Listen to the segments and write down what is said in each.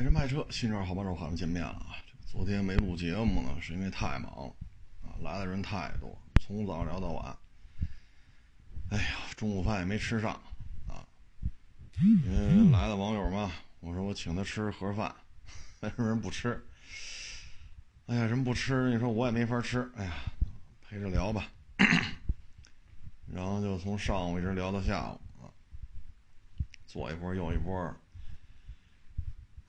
买车卖车，新车好帮手，好久见面了啊！昨天没录节目呢，是因为太忙了啊，来的人太多，从早聊到晚。哎呀，中午饭也没吃上啊，因为来的网友嘛，我说我请他吃盒饭，为什么人不吃？哎呀，人不吃，你说我也没法吃。哎呀，陪着聊吧，然后就从上午一直聊到下午啊，左一波右一波。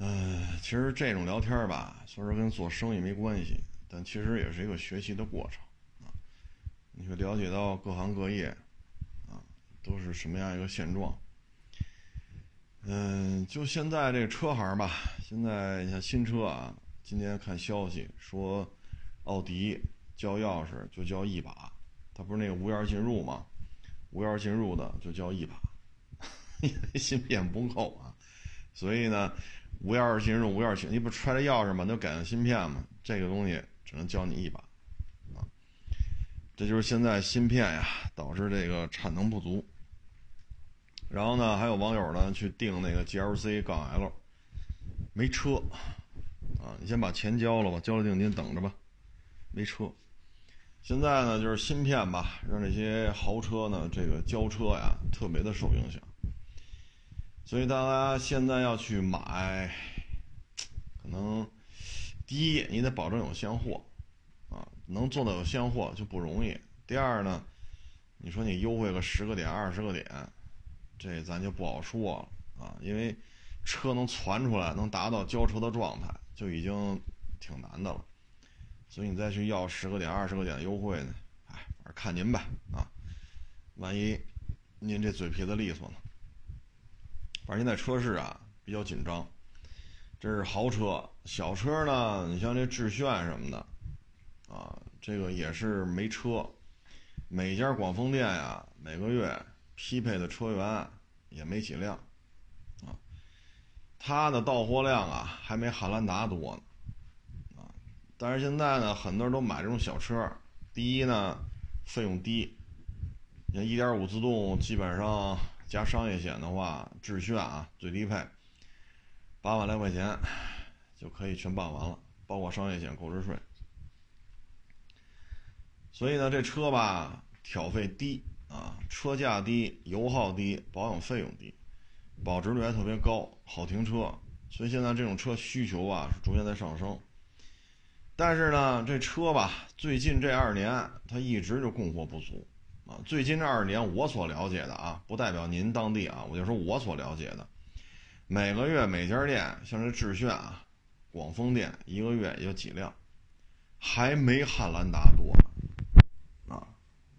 嗯，其实这种聊天吧，虽然跟做生意没关系，但其实也是一个学习的过程啊。你会了解到各行各业啊都是什么样一个现状。嗯，就现在这个车行吧，现在你像新车啊，今天看消息说，奥迪交钥匙就交一把，它不是那个无钥匙进入吗？无钥匙进入的就交一把，因为芯片不够啊，所以呢。无钥匙进入，无钥匙，你不揣着钥匙吗？那改个芯片嘛，这个东西只能教你一把，啊，这就是现在芯片呀导致这个产能不足。然后呢，还有网友呢去订那个 GLC 杠 L，没车，啊，你先把钱交了吧，交了定金等着吧，没车。现在呢就是芯片吧，让这些豪车呢这个交车呀特别的受影响。所以大家现在要去买，可能第一你得保证有现货，啊，能做到有现货就不容易。第二呢，你说你优惠个十个点、二十个点，这咱就不好说了啊，因为车能传出来，能达到交车的状态，就已经挺难的了。所以你再去要十个点、二十个点的优惠呢，哎，反正看您吧啊，万一您这嘴皮子利索呢？反正现在车市啊比较紧张，这是豪车，小车呢，你像这致炫什么的，啊，这个也是没车，每家广丰店呀，每个月匹配的车源也没几辆，啊，它的到货量啊还没汉兰达多呢，啊，但是现在呢，很多人都买这种小车，第一呢，费用低，你看一点五自动基本上。加商业险的话，致炫啊，最低配八万来块钱就可以全办完了，包括商业险、购置税。所以呢，这车吧，挑费低啊，车价低，油耗低，保养费用低，保值率还特别高，好停车。所以现在这种车需求啊是逐渐在上升。但是呢，这车吧，最近这二年它一直就供货不足。最近这二年，我所了解的啊，不代表您当地啊，我就说我所了解的，每个月每家店，像这致炫啊、广丰店，一个月也就几辆，还没汉兰达多啊，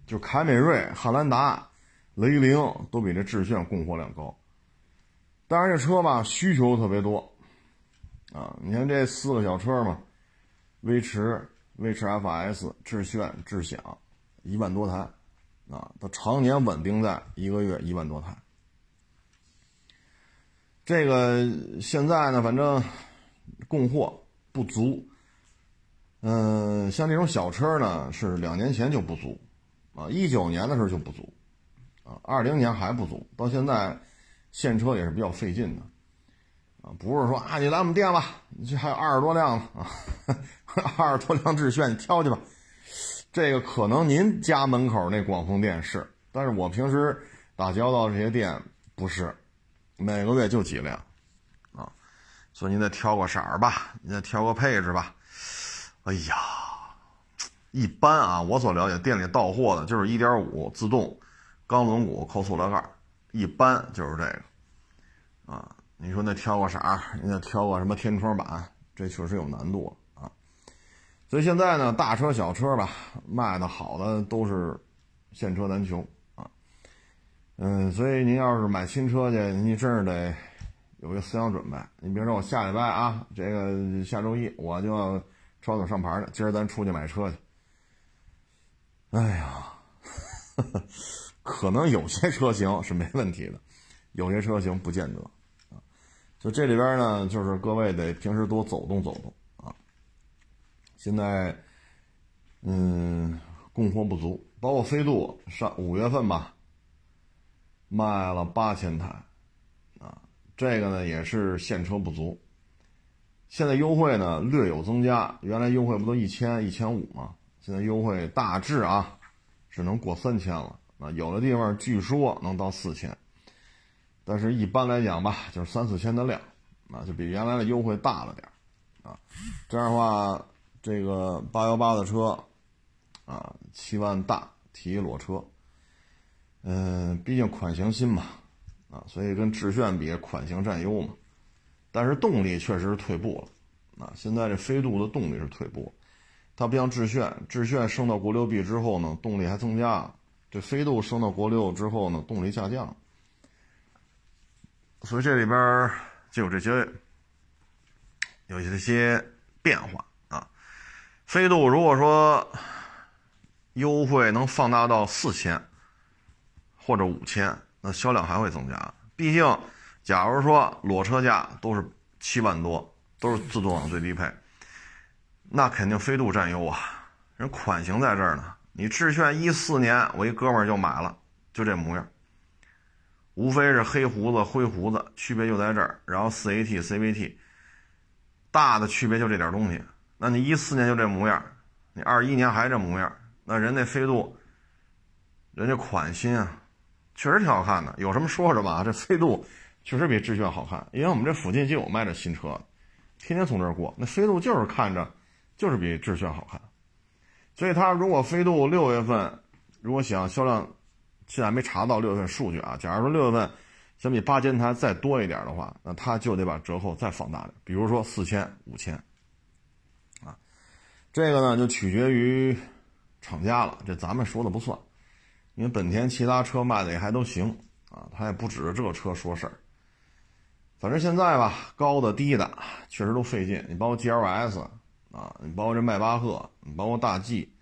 就凯美瑞、汉兰达、雷凌都比这致炫供货量高。但是这车吧，需求特别多啊，你看这四个小车嘛，威驰、威驰 FS、致炫、智享，一万多台。啊，它常年稳定在一个月一万多台。这个现在呢，反正供货不足。嗯，像这种小车呢，是两年前就不足，啊，一九年的时候就不足，啊，二零年还不足，到现在现车也是比较费劲的，啊，不是说啊，你来我们店吧，这还有二十多辆呢，啊，二十多辆致炫，你挑去吧。这个可能您家门口那广丰店是，但是我平时打交道这些店不是，每个月就几辆，啊，所以您再挑个色儿吧，您再挑个配置吧。哎呀，一般啊，我所了解店里到货的就是1.5自动，钢轮毂扣塑料盖，一般就是这个，啊，你说那挑个色儿，您再挑个什么天窗板，这确实有难度。所以现在呢，大车小车吧，卖的好的都是现车难求啊。嗯，所以您要是买新车去，您真是得有一个思想准备。你比如说，我下礼拜啊，这个下周一我就要超走上牌了，今儿咱出去买车去。哎呀，可能有些车型是没问题的，有些车型不见得啊。就这里边呢，就是各位得平时多走动走动。现在，嗯，供货不足，包括飞度上五月份吧，卖了八千台，啊，这个呢也是现车不足，现在优惠呢略有增加，原来优惠不都一千一千五吗？现在优惠大致啊只能过三千了啊，有的地方据说能到四千，但是一般来讲吧，就是三四千的量啊，就比原来的优惠大了点啊。这样的话，这个八幺八的车啊，七万大提裸车，嗯，毕竟款型新嘛。啊，所以跟致炫比，款型占优嘛，但是动力确实是退步了。啊，现在这飞度的动力是退步，它不像致炫，致炫升到国六 B 之后呢，动力还增加。这飞度升到国六之后呢，动力下降。所以这里边就有这些有一些变化。飞度如果说优惠能放大到四千或者五千。那销量还会增加，毕竟，假如说裸车价都是七万多，都是自动挡最低配，那肯定飞度占优啊。人款型在这儿呢，你致炫一四年，我一哥们儿就买了，就这模样，无非是黑胡子灰胡子，区别就在这儿。然后四 AT CVT，大的区别就这点东西。那你一四年就这模样，你二一年还这模样，那人那飞度，人家款新啊。确实挺好看的，有什么说什么啊！这飞度确实比致炫好看，因为我们这附近就有卖这新车，天天从这儿过。那飞度就是看着就是比致炫好看，所以它如果飞度六月份如果想销量，现在没查到六月份数据啊。假如说六月份相比八千台再多一点的话，那它就得把折扣再放大点，比如说四千、五千。这个呢就取决于厂家了，这咱们说的不算。因为本田其他车卖的也还都行啊，他也不指着这车说事儿。反正现在吧，高的低的确实都费劲。你包括 GLS 啊，你包括这迈巴赫，你包括大 G，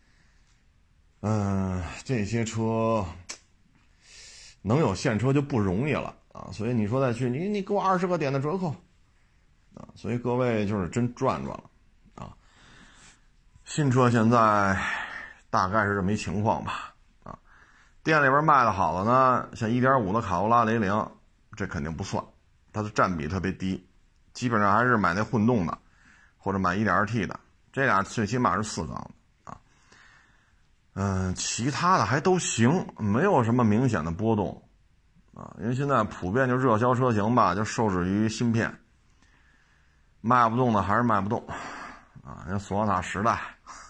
嗯，这些车能有现车就不容易了啊。所以你说再去，你你给我二十个点的折扣啊，所以各位就是真赚赚了。新车现在大概是这么一情况吧。啊店里边卖的好的呢，像1.5的卡罗拉雷凌，这肯定不算，它的占比特别低，基本上还是买那混动的，或者买 1.2T 的，这俩最起码是四缸的啊。嗯，其他的还都行，没有什么明显的波动啊，因为现在普遍就热销车型吧，就受制于芯片，卖不动的还是卖不动啊。像索纳时代，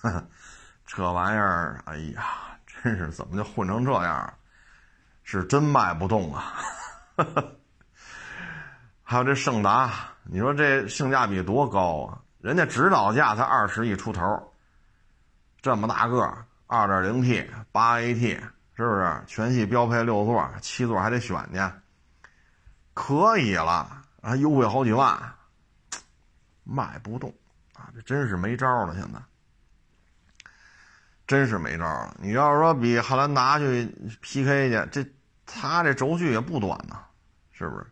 这玩意儿，哎呀。真是怎么就混成这样？是真卖不动啊！还有这胜达，你说这性价比多高啊？人家指导价才二十亿出头，这么大个，二点零 T 八 AT，是不是？全系标配六座，七座还得选去，可以了，还优惠好几万，卖不动啊！这真是没招了，现在。真是没招了！你要是说比汉兰达去 PK 去，这它这轴距也不短呐，是不是？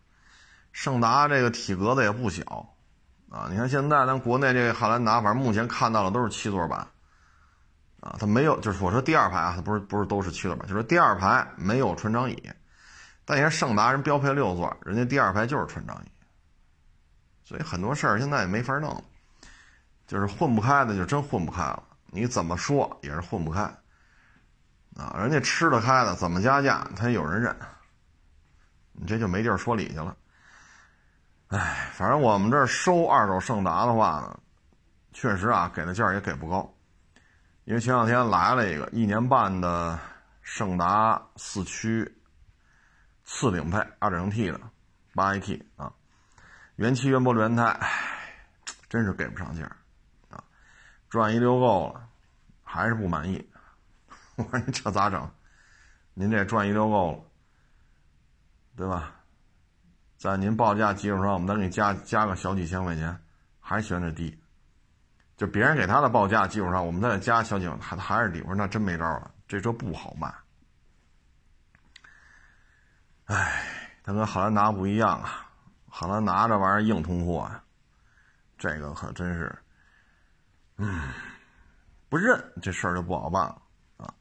胜达这个体格子也不小啊！你看现在咱国内这个汉兰达，反正目前看到的都是七座版啊，它没有，就是我说第二排啊，它不是不是都是七座版，就是第二排没有船长椅。但你看胜达人标配六座，人家第二排就是船长椅，所以很多事儿现在也没法弄，就是混不开的就真混不开了。你怎么说也是混不开，啊，人家吃得开的，怎么加价他也有人认，你这就没地儿说理去了。哎，反正我们这收二手胜达的话呢，确实啊，给的价也给不高，因为前两天来了一个一年半的胜达四驱次顶配二点零 T 的八 AT 啊，原漆原玻璃原胎，真是给不上价。转一溜够了，还是不满意。我说你这咋整？您这转一溜够了，对吧？在您报价基础上，我们再给你加加个小几千块钱，还嫌这低。就别人给他的报价基础上，我们再给加小几万，还还是低。我说那真没招了，这车不好卖。哎，它跟汉兰达不一样啊，汉兰达这玩意儿硬通货啊，这个可真是。嗯，不认这事儿就不好办了啊！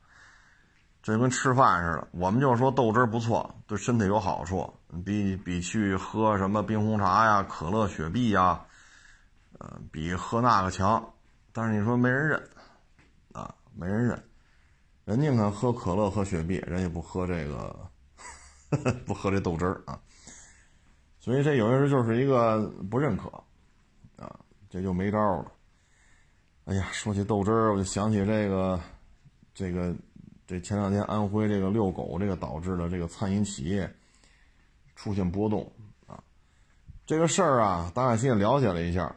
这跟吃饭似的，我们就说豆汁儿不错，对身体有好处，比比去喝什么冰红茶呀、可乐、雪碧呀，呃，比喝那个强，但是你说没人认，啊，没人认，人宁肯喝可乐喝雪碧，人也不喝这个，不喝这豆汁儿啊。所以这有些人就是一个不认可，啊，这就没招了。哎呀，说起豆汁儿，我就想起这个，这个，这前两天安徽这个遛狗这个导致的这个餐饮企业出现波动啊。这个事儿啊，大概先了解了一下。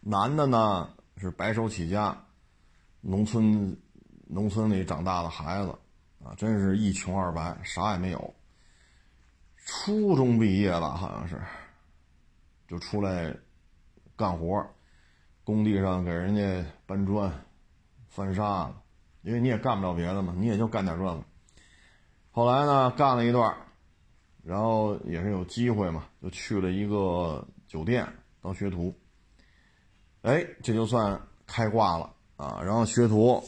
男的呢是白手起家，农村农村里长大的孩子啊，真是一穷二白，啥也没有。初中毕业了，好像是，就出来干活。工地上给人家搬砖、翻沙子，因为你也干不了别的嘛，你也就干点这个。后来呢，干了一段，然后也是有机会嘛，就去了一个酒店当学徒。哎，这就算开挂了啊！然后学徒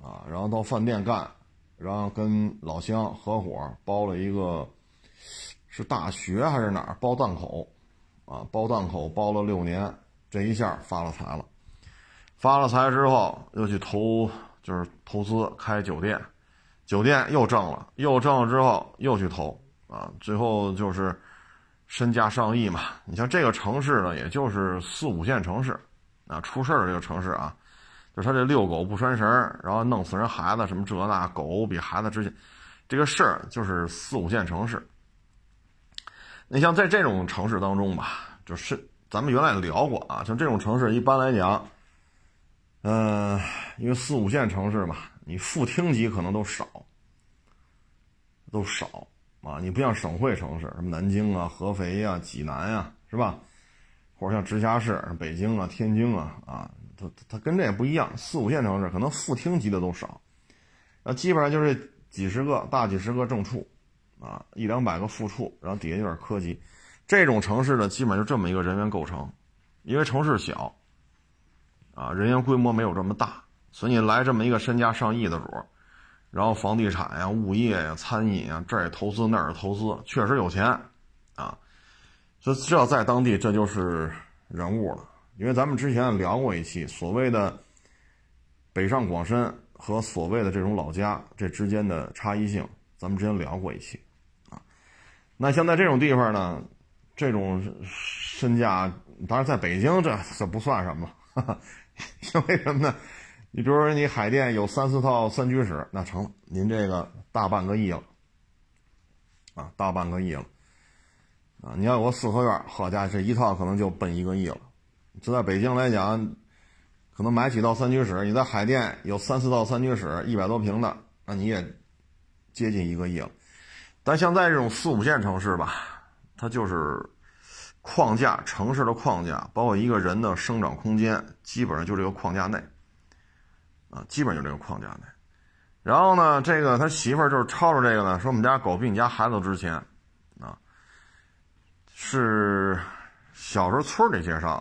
啊，然后到饭店干，然后跟老乡合伙包了一个，是大学还是哪儿包档口啊？包档口包了六年。这一下发了财了，发了财之后又去投，就是投资开酒店，酒店又挣了，又挣了之后又去投啊，最后就是身价上亿嘛。你像这个城市呢，也就是四五线城市啊，出事儿这个城市啊，就是他这遛狗不拴绳，然后弄死人孩子什么这那，狗比孩子值钱，这个事儿就是四五线城市。你像在这种城市当中吧，就是。咱们原来聊过啊，像这种城市一般来讲，嗯，因为四五线城市嘛，你副厅级可能都少，都少啊。你不像省会城市，什么南京啊、合肥呀、济南呀，是吧？或者像直辖市，北京啊、天津啊，啊，它它跟这也不一样。四五线城市可能副厅级的都少，那基本上就是几十个大几十个正处，啊，一两百个副处，然后底下有点科级。这种城市呢，基本就这么一个人员构成，因为城市小，啊，人员规模没有这么大，所以你来这么一个身家上亿的主，然后房地产呀、物业呀、餐饮呀，这儿也投资，那儿也投资，确实有钱，啊，所以这在当地这就是人物了。因为咱们之前聊过一期所谓的北上广深和所谓的这种老家这之间的差异性，咱们之前聊过一期，啊，那像在这种地方呢？这种身价，当然在北京这这不算什么，因为什么呢？你比如说你海淀有三四套三居室，那成，您这个大半个亿了，啊，大半个亿了，啊，你要有个四合院，好家伙，这一套可能就奔一个亿了。这在北京来讲，可能买几套三居室，你在海淀有三四套三居室，一百多平的，那你也接近一个亿了。但像在这种四五线城市吧。它就是框架，城市的框架，包括一个人的生长空间，基本上就这个框架内，啊，基本就这个框架内。然后呢，这个他媳妇儿就是抄着这个呢，说我们家狗比你家孩子都值钱，啊，是小时候村里介绍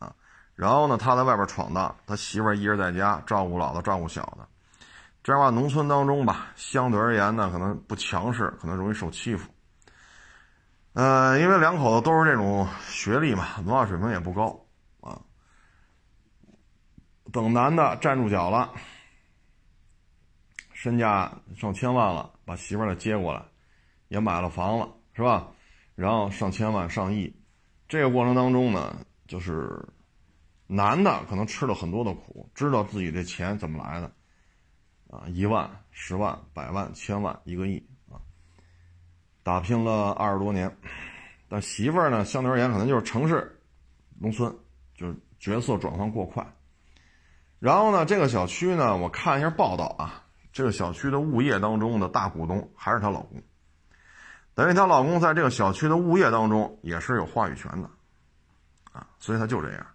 的，啊，然后呢，他在外边闯荡，他媳妇儿一人在家照顾老的，照顾小的，这样话，农村当中吧，相对而言呢，可能不强势，可能容易受欺负。呃，因为两口子都是这种学历嘛，文化水平也不高啊。等男的站住脚了，身价上千万了，把媳妇儿接过来，也买了房了，是吧？然后上千万、上亿，这个过程当中呢，就是男的可能吃了很多的苦，知道自己的钱怎么来的啊，一万、十万、百万、千万、一个亿。打拼了二十多年，但媳妇儿呢，相对而言可能就是城市、农村，就是角色转换过快。然后呢，这个小区呢，我看一下报道啊，这个小区的物业当中的大股东还是她老公，等于她老公在这个小区的物业当中也是有话语权的，啊，所以他就这样，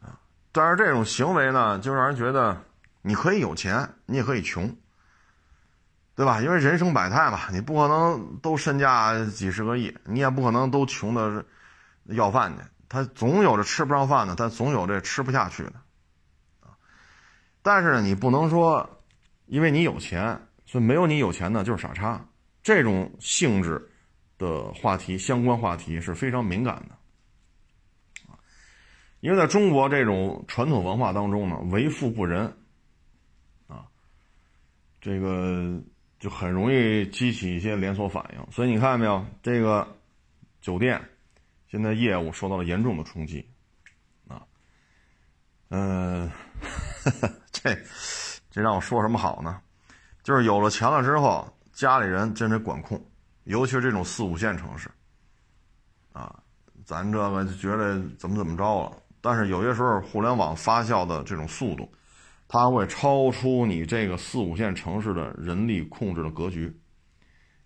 啊，但是这种行为呢，就让人觉得你可以有钱，你也可以穷。对吧？因为人生百态嘛，你不可能都身价几十个亿，你也不可能都穷的要饭去。他总有着吃不上饭的，他总有这吃不下去的，啊。但是呢，你不能说，因为你有钱，所以没有你有钱的就是傻叉。这种性质的话题，相关话题是非常敏感的。啊因为在中国这种传统文化当中呢，为富不仁，啊，这个就很容易激起一些连锁反应。所以你看见没有，这个酒店现在业务受到了严重的冲击，啊，嗯，这这让我说什么好呢？就是有了钱了之后，家里人真得管控，尤其是这种四五线城市，啊，咱这个就觉得怎么怎么着了。但是有些时候，互联网发酵的这种速度，它会超出你这个四五线城市的人力控制的格局。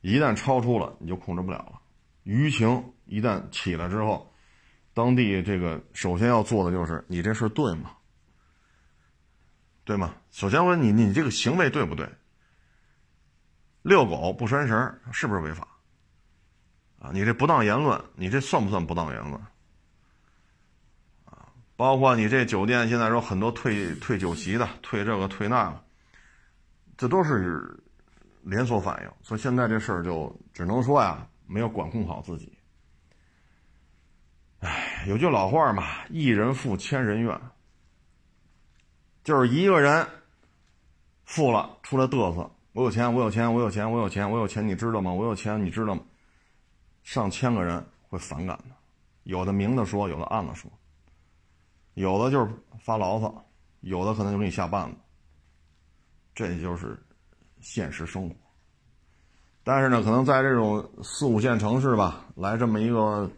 一旦超出了，你就控制不了了。舆情一旦起来之后，当地这个首先要做的就是你这事对吗？对吗？首先问你，你这个行为对不对？遛狗不拴绳是不是违法？啊，你这不当言论，你这算不算不当言论？包括你这酒店现在说很多退退酒席的，退这个退那个，这都是连锁反应。所以现在这事儿就只能说呀，没有管控好自己。哎，有句老话嘛，“一人富，千人怨”，就是一个人富了出来嘚瑟，我有钱，我有钱，我有钱，我有钱，我有钱，你知道吗？我有钱，你知道吗？上千个人会反感的，有的明的说，有的暗的说。有的就是发牢骚，有的可能就给你下绊子，这就是现实生活。但是呢，可能在这种四五线城市吧，来这么一个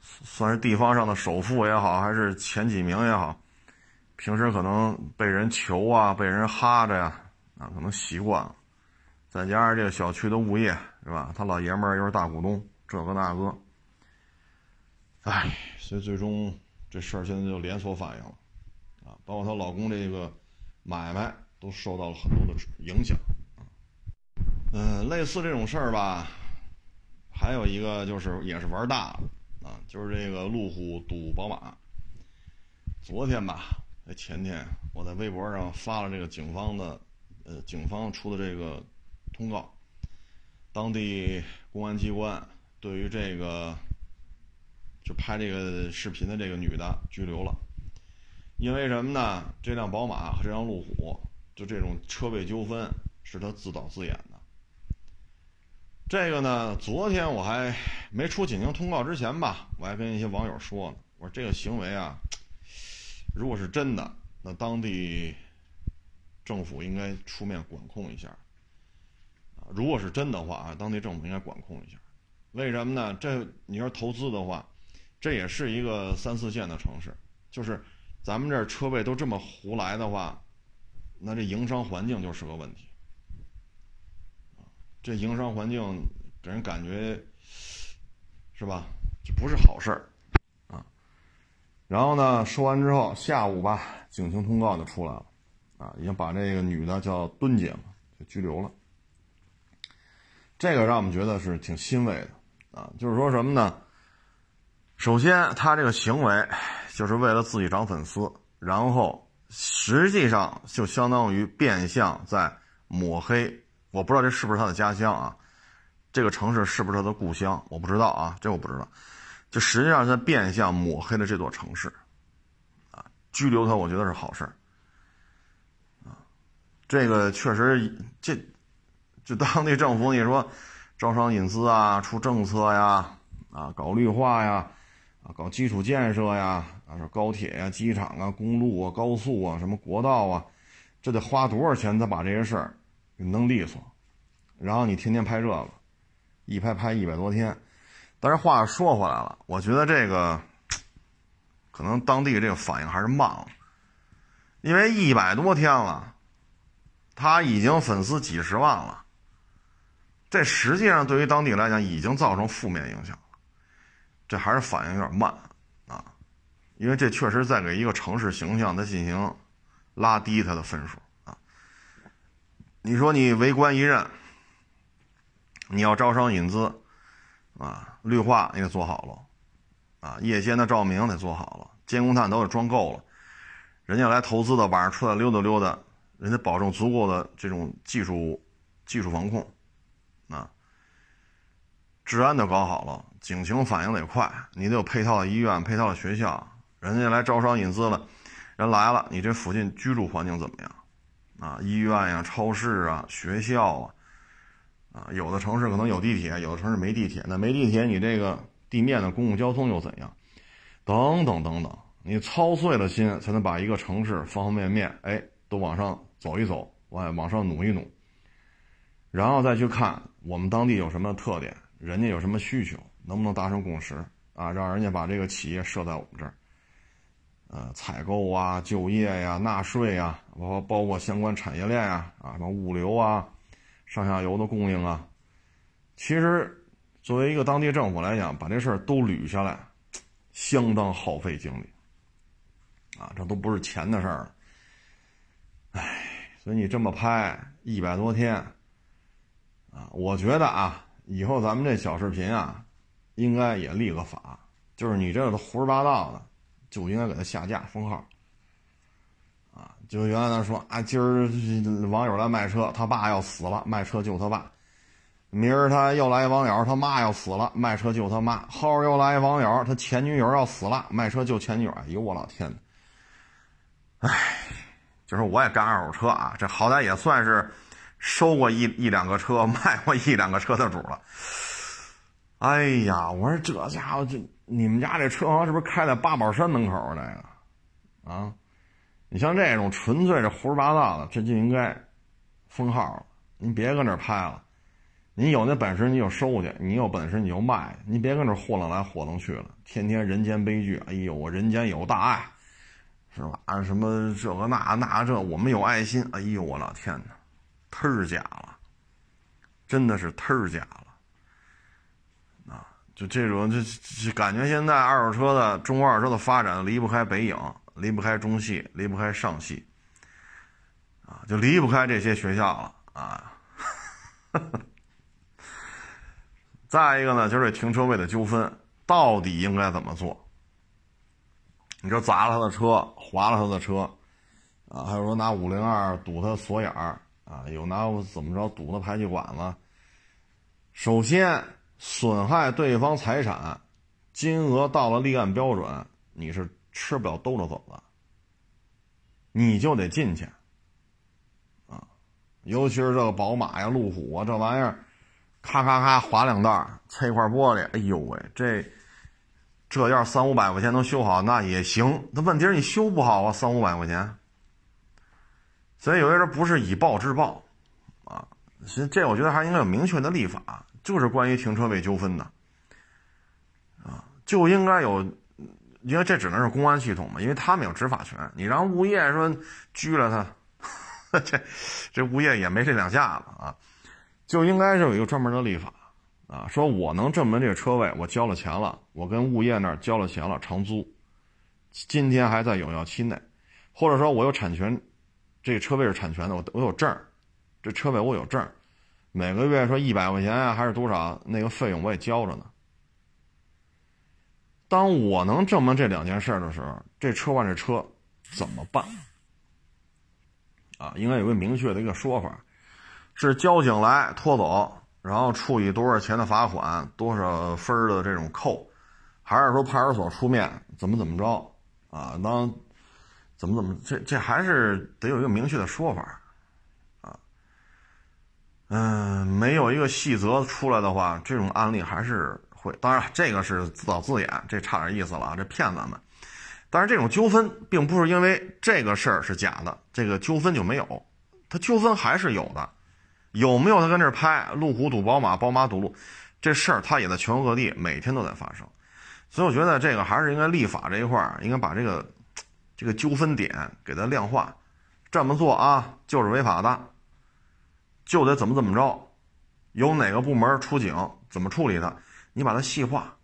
算是地方上的首富也好，还是前几名也好，平时可能被人求啊，被人哈着呀，啊，可能习惯了。再加上这个小区的物业是吧？他老爷们儿又是大股东，这个那个，哎，所以最终。这事儿现在就连锁反应了，啊，包括她老公这个买卖都受到了很多的影响，啊，嗯，类似这种事儿吧，还有一个就是也是玩大了，啊，就是这个路虎赌宝马。昨天吧，哎，前天我在微博上发了这个警方的，呃，警方出的这个通告，当地公安机关对于这个。就拍这个视频的这个女的拘留了，因为什么呢？这辆宝马和这辆路虎，就这种车位纠纷是他自导自演的。这个呢，昨天我还没出警情通告之前吧，我还跟一些网友说呢，我说这个行为啊，如果是真的，那当地政府应该出面管控一下。啊，如果是真的话啊，当地政府应该管控一下。为什么呢？这你要投资的话。这也是一个三四线的城市，就是咱们这儿车位都这么胡来的话，那这营商环境就是个问题。这营商环境给人感觉是吧？这不是好事儿啊。然后呢，说完之后，下午吧，警情通告就出来了，啊，已经把这个女的叫敦姐嘛，就拘留了。这个让我们觉得是挺欣慰的啊，就是说什么呢？首先，他这个行为就是为了自己涨粉丝，然后实际上就相当于变相在抹黑。我不知道这是不是他的家乡啊？这个城市是不是他的故乡？我不知道啊，这我不知道。就实际上在变相抹黑了这座城市，啊，拘留他，我觉得是好事儿。啊，这个确实，这就当地政府你说招商引资啊，出政策呀，啊，搞绿化呀。搞基础建设呀，啊，说高铁呀、机场啊、公路啊、高速啊、什么国道啊，这得花多少钱才把这些事儿弄利索？然后你天天拍这个，一拍拍一百多天。但是话说回来了，我觉得这个可能当地这个反应还是慢了，因为一百多天了，他已经粉丝几十万了，这实际上对于当地来讲已经造成负面影响。这还是反应有点慢啊，因为这确实在给一个城市形象它进行拉低它的分数啊。你说你为官一任，你要招商引资啊，绿化你得做好了啊，夜间的照明得做好了，监控探头得装够了，人家来投资的晚上出来溜达溜达，人家保证足够的这种技术技术防控啊。治安都搞好了，警情反应得快，你得有配套的医院、配套的学校，人家来招商引资了，人来了，你这附近居住环境怎么样？啊，医院呀、超市啊、学校啊，啊，有的城市可能有地铁，有的城市没地铁，那没地铁，你这个地面的公共交通又怎样？等等等等，你操碎了心才能把一个城市方方面面，哎，都往上走一走，往往上努一努，然后再去看我们当地有什么特点。人家有什么需求，能不能达成共识啊？让人家把这个企业设在我们这儿，呃，采购啊、就业呀、纳税呀，包括包括相关产业链呀，啊，什么物流啊、上下游的供应啊。其实，作为一个当地政府来讲，把这事儿都捋下来，相当耗费精力啊，这都不是钱的事儿。哎，所以你这么拍一百多天啊，我觉得啊。以后咱们这小视频啊，应该也立个法，就是你这胡说八道的，就应该给他下架封号。啊，就原来咱说啊，今儿网友来卖车，他爸要死了，卖车救他爸；明儿他又来一网友，他妈要死了，卖车救他妈；后儿又来一网友，他前女友要死了，卖车救前女友。哎呦我老天哪！哎，就是我也干二手车啊，这好歹也算是。收过一一两个车，卖过一两个车的主了。哎呀，我说这家伙，这你们家这车行是不是开在八宝山门口这个？啊，你像这种纯粹是胡说八道的，这就应该封号了。你别搁那拍了，你有那本事你就收去，你有本事你就卖，你别搁那霍楞来霍楞去了，天天人间悲剧。哎呦，我人间有大爱，是吧？啊，什么这个那那这，我们有爱心。哎呦，我老天哪！忒假了，真的是忒假了，就这种，这这感觉现在二手车的中国二手车的发展离不开北影，离不开中戏，离不开上戏，啊，就离不开这些学校了啊！再一个呢，就是这停车位的纠纷到底应该怎么做？你说砸了他的车，划了他的车，啊，还有说拿五零二堵他锁眼儿。啊，有拿怎么着堵他排气管子？首先损害对方财产，金额到了立案标准，你是吃不了兜着走的，你就得进去。啊，尤其是这个宝马呀、路虎啊这玩意儿，咔咔咔划两道，蹭一块玻璃，哎呦喂，这这要三五百块钱能修好那也行，那问题是你修不好啊，三五百块钱。所以有些人不是以暴制暴，啊，其实这我觉得还应该有明确的立法，就是关于停车位纠纷的，啊，就应该有，因为这只能是公安系统嘛，因为他们有执法权。你让物业说拘了他，这这物业也没这两下子啊，就应该是有一个专门的立法，啊，说我能证明这个车位我交了钱了，我跟物业那儿交了钱了，长租，今天还在有效期内，或者说我有产权。这个车位是产权的，我我有证儿，这车位我有证儿，每个月说一百块钱啊，还是多少那个费用我也交着呢。当我能证明这两件事的时候，这车换这车怎么办？啊，应该有个明确的一个说法，是交警来拖走，然后处以多少钱的罚款，多少分的这种扣，还是说派出所出面怎么怎么着？啊，当。怎么怎么，这这还是得有一个明确的说法，嗯，没有一个细则出来的话，这种案例还是会。当然，这个是自导自演，这差点意思了啊，这骗咱们。但是这种纠纷并不是因为这个事儿是假的，这个纠纷就没有，它纠纷还是有的。有没有他跟这拍路虎堵宝马，宝马堵路，这事儿他也在全国各地每天都在发生。所以我觉得这个还是应该立法这一块儿，应该把这个。这个纠纷点给它量化，这么做啊就是违法的，就得怎么怎么着，由哪个部门出警怎么处理它，你把它细化，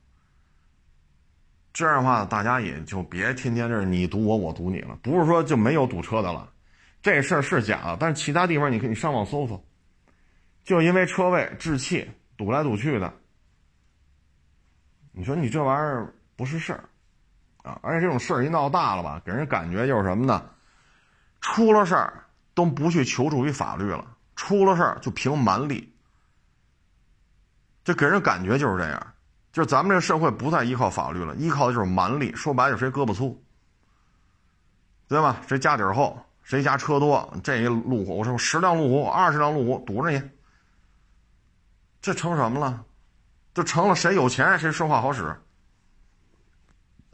这样的话大家也就别天天这你堵我我堵你了，不是说就没有堵车的了，这事儿是假的，但是其他地方你可以上网搜搜，就因为车位置气堵来堵去的，你说你这玩意儿不是事儿。啊，而且这种事儿一闹大了吧，给人感觉就是什么呢？出了事儿都不去求助于法律了，出了事儿就凭蛮力。这给人感觉就是这样，就是咱们这社会不再依靠法律了，依靠的就是蛮力。说白了，谁胳膊粗，对吧？谁家底儿厚，谁家车多，这一路虎，我说十辆路虎、二十辆路虎堵着你，这成什么了？就成了谁有钱谁说话好使，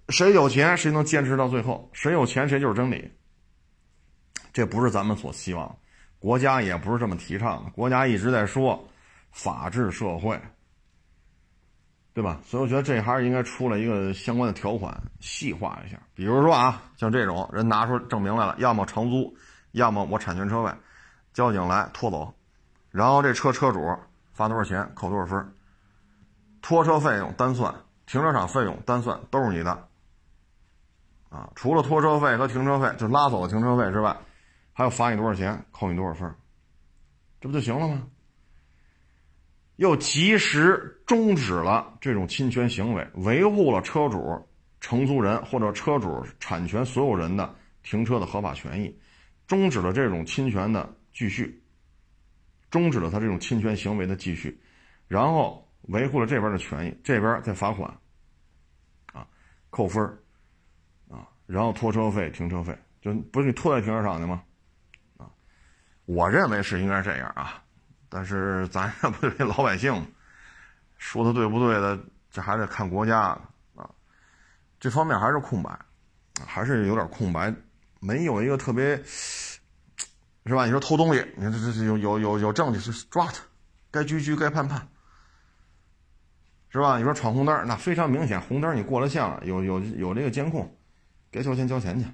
谁有钱谁能坚持到最后，谁有钱谁就是真理。这不是咱们所希望，国家也不是这么提倡的。国家一直在说法治社会。对吧？所以我觉得这还是应该出来一个相关的条款，细化一下。比如说啊，像这种人拿出证明来了，要么长租，要么我产权车位，交警来拖走，然后这车车主罚多少钱，扣多少分，拖车费用单算，停车场费用单算，都是你的。啊，除了拖车费和停车费，就拉走的停车费之外，还要罚你多少钱，扣你多少分，这不就行了吗？又及时终止了这种侵权行为，维护了车主、承租人或者车主产权所有人的停车的合法权益，终止了这种侵权的继续，终止了他这种侵权行为的继续，然后维护了这边的权益，这边再罚款，啊，扣分啊，然后拖车费、停车费，就不是你拖在停车场的吗？我认为是应该这样啊。但是咱这不是老百姓，说的对不对的，这还得看国家啊。这方面还是空白，还是有点空白，没有一个特别，是吧？你说偷东西，你看这这有有有有证据，是抓他，该拘拘，该判判，是吧？你说闯红灯，那非常明显，红灯你过了线了，有有有这个监控，该交钱交钱去。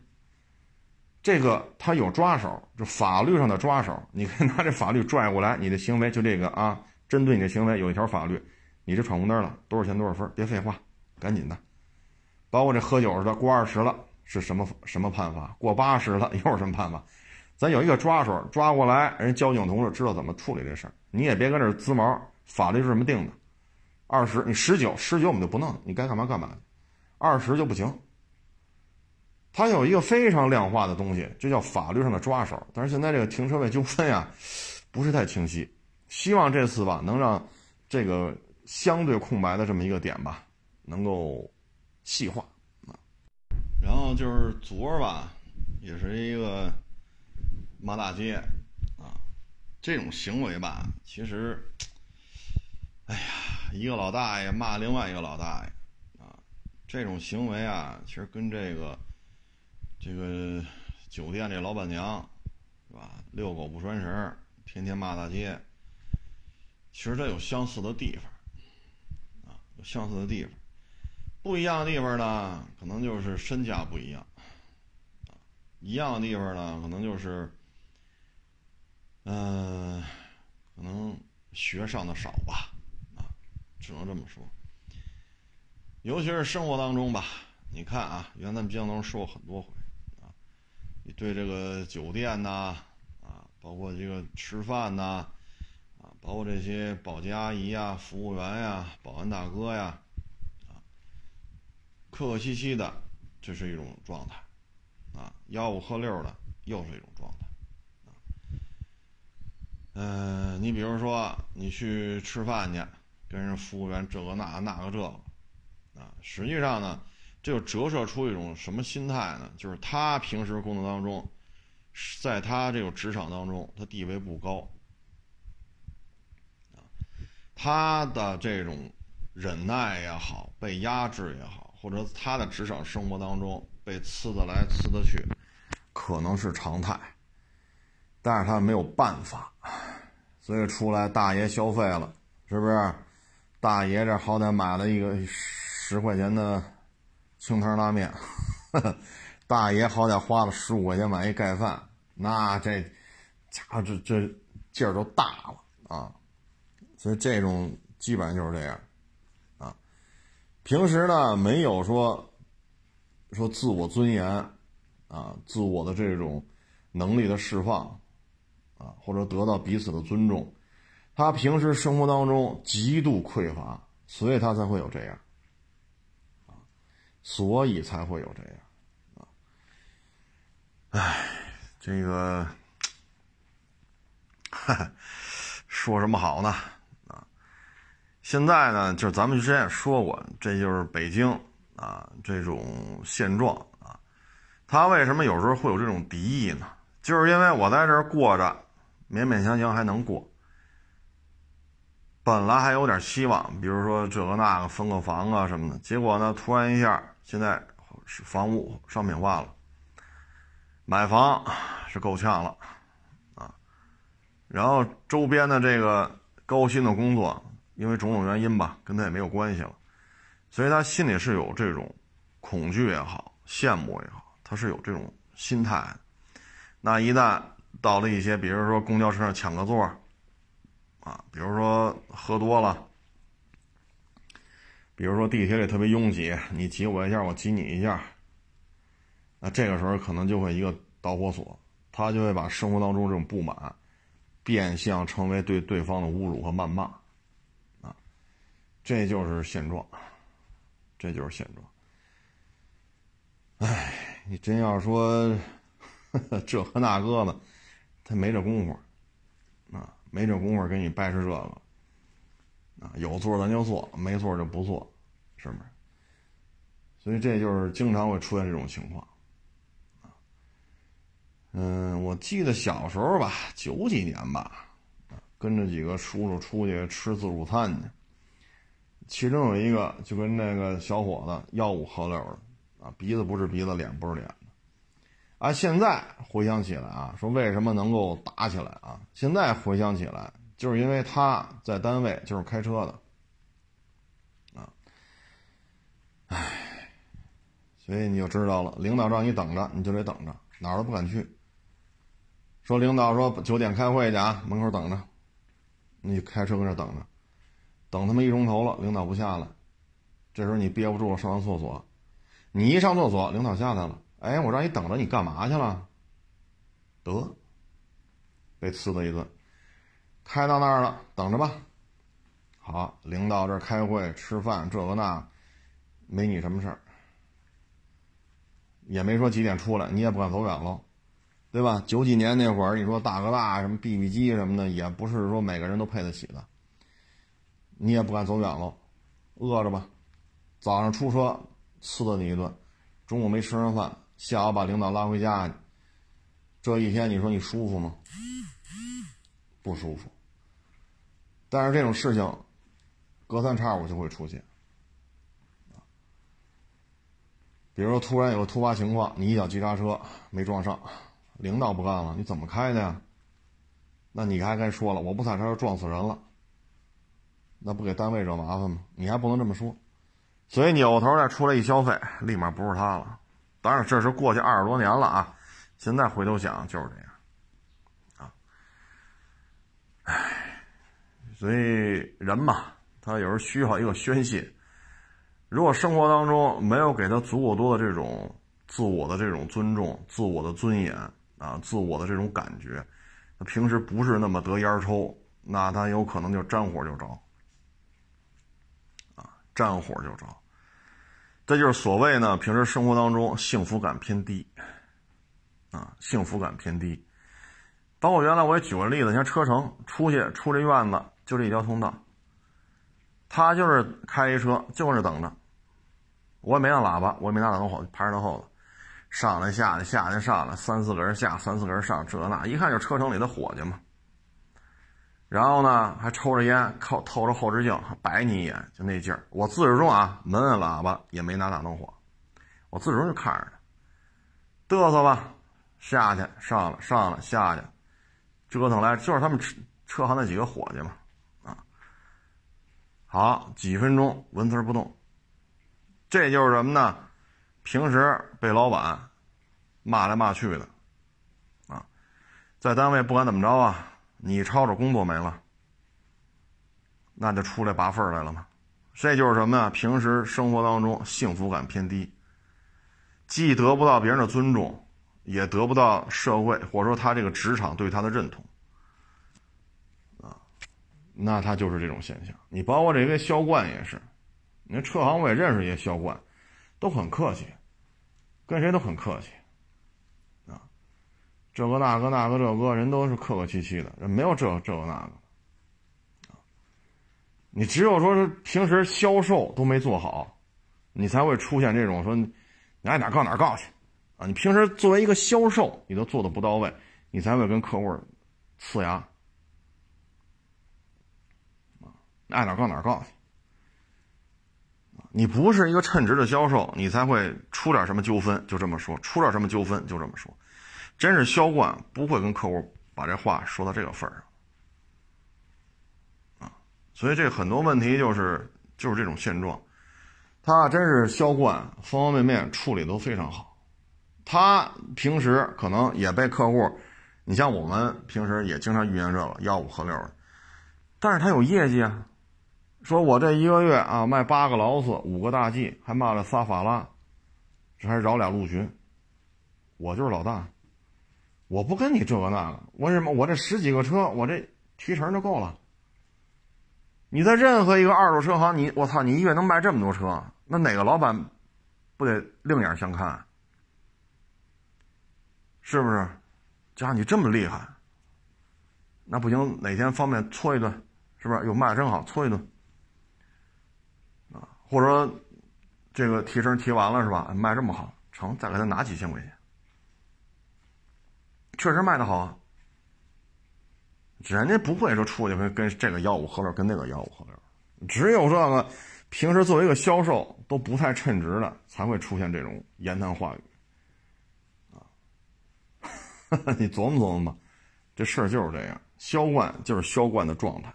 这个他有抓手，就法律上的抓手，你可以拿这法律拽过来，你的行为就这个啊，针对你的行为有一条法律，你这闯红灯了，多少钱多少分？别废话，赶紧的。包括这喝酒似的，过二十了是什么什么判罚？过八十了又是什么判罚？咱有一个抓手，抓过来，人交警同志知道怎么处理这事儿，你也别跟这滋毛。法律是这么定的，二十你十九十九我们就不弄，你该干嘛干嘛，二十就不行。它有一个非常量化的东西，这叫法律上的抓手。但是现在这个停车位纠纷呀，不是太清晰。希望这次吧，能让这个相对空白的这么一个点吧，能够细化啊。然后就是昨儿吧，也是一个骂大街啊，这种行为吧，其实，哎呀，一个老大爷骂另外一个老大爷啊，这种行为啊，其实跟这个。这个酒店这老板娘，是吧？遛狗不拴绳，天天骂大街。其实它有相似的地方，啊，有相似的地方。不一样的地方呢，可能就是身价不一样。啊，一样的地方呢，可能就是，嗯，可能学上的少吧，啊，只能这么说。尤其是生活当中吧，你看啊，原来咱们节目中说过很多回。你对这个酒店呐，啊，包括这个吃饭呐，啊，包括这些保洁阿姨呀、服务员呀、保安大哥呀，啊，客客气气的，这是一种状态，啊，吆五喝六的又是一种状态，啊，嗯，你比如说你去吃饭去，跟人服务员这个那那个这个，啊，实际上呢。这就折射出一种什么心态呢？就是他平时工作当中，在他这个职场当中，他地位不高，啊，他的这种忍耐也好，被压制也好，或者他的职场生活当中被呲的来呲的去，可能是常态，但是他没有办法，所以出来大爷消费了，是不是？大爷这好歹买了一个十块钱的。清汤拉面，大爷好歹花了十五块钱买一盖饭，那这家伙这这劲儿都大了啊！所以这种基本上就是这样啊。平时呢没有说说自我尊严啊，自我的这种能力的释放啊，或者得到彼此的尊重，他平时生活当中极度匮乏，所以他才会有这样。所以才会有这样，啊，哎，这个，哈哈说什么好呢？啊，现在呢，就是咱们之前也说过，这就是北京啊这种现状啊。他为什么有时候会有这种敌意呢？就是因为我在这儿过着，勉勉强强还能过。本来还有点希望，比如说这个那个分个房啊什么的，结果呢，突然一下，现在是房屋商品化了，买房是够呛了啊。然后周边的这个高薪的工作。因为种种原因吧，跟他也没有关系了，所以他心里是有这种恐惧也好，羡慕也好，他是有这种心态。那一旦到了一些，比如说公交车上抢个座啊，比如说喝多了，比如说地铁里特别拥挤，你挤我一下，我挤你一下，那这个时候可能就会一个导火索，他就会把生活当中这种不满变相成为对对方的侮辱和谩骂。啊这就是现状，这就是现状。哎，你真要说 这和那个的，他没这功夫啊，没这功夫给你掰扯这个有座咱就坐，没座就不坐，是不是？所以这就是经常会出现这种情况。嗯，我记得小时候吧，九几年吧，跟着几个叔叔出去吃自助餐去。其中有一个就跟那个小伙子吆五喝六的啊，鼻子不是鼻子，脸不是脸的。啊，现在回想起来啊，说为什么能够打起来啊？现在回想起来，就是因为他在单位就是开车的啊。唉，所以你就知道了，领导让你等着，你就得等着，哪儿都不敢去。说领导说九点开会去啊，门口等着，你开车搁这等着。等他妈一钟头了，领导不下来，这时候你憋不住了，上完厕所，你一上厕所，领导下来了，哎，我让你等着，你干嘛去了？得，被呲了一顿，开到那儿了，等着吧。好，领导这开会吃饭，这个那，没你什么事儿，也没说几点出来，你也不敢走远喽，对吧？九几年那会儿，你说大哥大什么 BB 机什么的，也不是说每个人都配得起的。你也不敢走远喽，饿着吧，早上出车呲了你一顿，中午没吃上饭，下午把领导拉回家去，这一天你说你舒服吗？不舒服。但是这种事情，隔三差五就会出现，比如说突然有个突发情况，你一脚急刹车没撞上，领导不干了，你怎么开的呀？那你还该说了，我不踩刹车撞死人了。那不给单位惹麻烦吗？你还不能这么说，所以扭头再出来一消费，立马不是他了。当然，这是过去二十多年了啊，现在回头想就是这样，啊，唉，所以人嘛，他有时候需要一个宣泄。如果生活当中没有给他足够多的这种自我的这种尊重、自我的尊严啊、自我的这种感觉，他平时不是那么得烟抽，那他有可能就沾火就着。啊沾火就着，这就是所谓呢，平时生活当中幸福感偏低，啊，幸福感偏低。包括原来我也举过例子，像车程出去出这院子就这一条通道，他就是开一车就是等着，我也没按喇叭，我也没拿挡后排着他后头，上来下来下来上来，三四个人下，三四个人上，这那一看就车城里的伙计嘛。然后呢，还抽着烟，靠透着后视镜白你一眼，就那劲儿。我自始至终啊，门按喇叭也没拿大灯火，我自始至终就看着他，嘚瑟吧，下去上了上了下去，折腾来就是他们车车行那几个伙计嘛，好几分钟纹丝不动，这就是什么呢？平时被老板骂来骂去的，啊，在单位不管怎么着啊。你抄着工作没了，那就出来拔份来了嘛？这就是什么呀？平时生活当中幸福感偏低，既得不到别人的尊重，也得不到社会或者说他这个职场对他的认同，那他就是这种现象。你包括这些销冠也是，你车行我也认识一些销冠，都很客气，跟谁都很客气。啊这个那个那个这个人都是客客气气的，人没有这这个那个，你只有说是平时销售都没做好，你才会出现这种说你爱哪告哪告去啊！你平时作为一个销售，你都做的不到位，你才会跟客户呲牙啊！爱哪告哪告去你不是一个称职的销售，你才会出点什么纠纷，就这么说，出点什么纠纷就这么说。真是销冠不会跟客户把这话说到这个份上啊。所以这很多问题就是就是这种现状，他真是销冠，方方面面处理都非常好。他平时可能也被客户，你像我们平时也经常遇见这个吆五喝六的，但是他有业绩啊。说我这一个月啊卖八个劳斯，五个大 G，还卖了仨法拉，这还绕俩陆巡，我就是老大，我不跟你这个那个，我什么我这十几个车，我这提成就够了。你在任何一个二手车行，你我操，你一月能卖这么多车，那哪个老板不得另眼相看？是不是？加你这么厉害，那不行，哪天方便搓一顿，是不是？又，卖的真好，搓一顿？或者说，这个提成提完了是吧？卖这么好，成，再给他拿几千块钱，确实卖的好啊。人家不会说出去跟这个吆五喝六，跟那个吆五喝六，只有这个平时作为一个销售都不太称职的，才会出现这种言谈话语。啊，你琢磨琢磨吧，这事儿就是这样，销冠就是销冠的状态。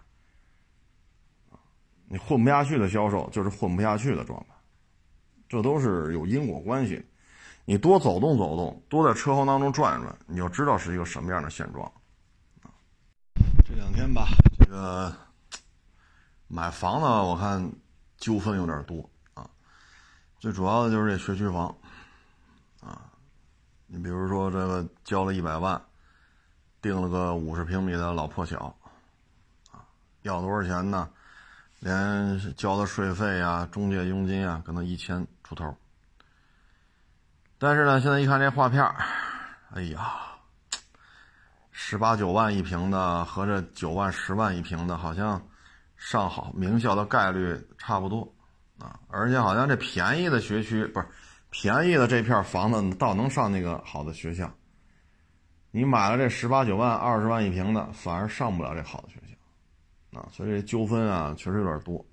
你混不下去的销售就是混不下去的状态，这都是有因果关系。你多走动走动，多在车行当中转转，你就知道是一个什么样的现状。这两天吧，这个买房呢我看纠纷有点多啊。最主要的就是这学区房啊，你比如说这个交了一百万，定了个五十平米的老破小啊，要多少钱呢？连交的税费啊、中介佣金啊，可能一千出头。但是呢，现在一看这画片哎呀！十八九万一平的和这九万十万一平的，好像上好名校的概率差不多啊！而且好像这便宜的学区不是便宜的这片房子，倒能上那个好的学校。你买了这十八九万、二十万一平的，反而上不了这好的学校啊！所以这纠纷啊，确实有点多。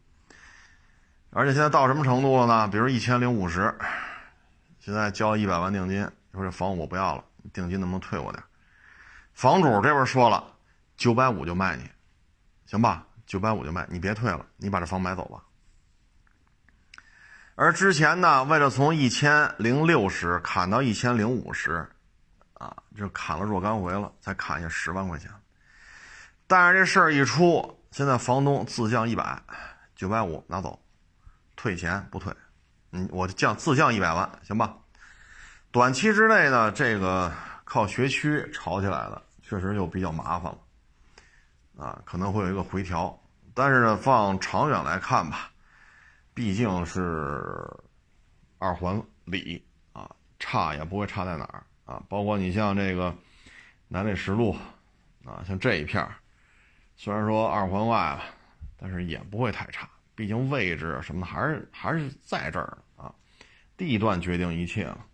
而且现在到什么程度了呢？比如一千零五十，现在交一百万定金，你说这房我不要了，定金能不能退我点？房主这边说了，九百五就卖你，行吧？九百五就卖，你别退了，你把这房买走吧。而之前呢，为了从一千零六十砍到一千零五十，啊，就砍了若干回了，才砍下十万块钱。但是这事儿一出，现在房东自降一百，九百五拿走，退钱不退，嗯，我降自降一百万，行吧？短期之内呢，这个靠学区炒起来的。确实就比较麻烦了，啊，可能会有一个回调，但是呢，放长远来看吧，毕竟是二环里啊，差也不会差在哪儿啊。包括你像这个南内十路啊，像这一片儿虽然说二环外吧，但是也不会太差，毕竟位置什么的还是还是在这儿啊，地段决定一切了。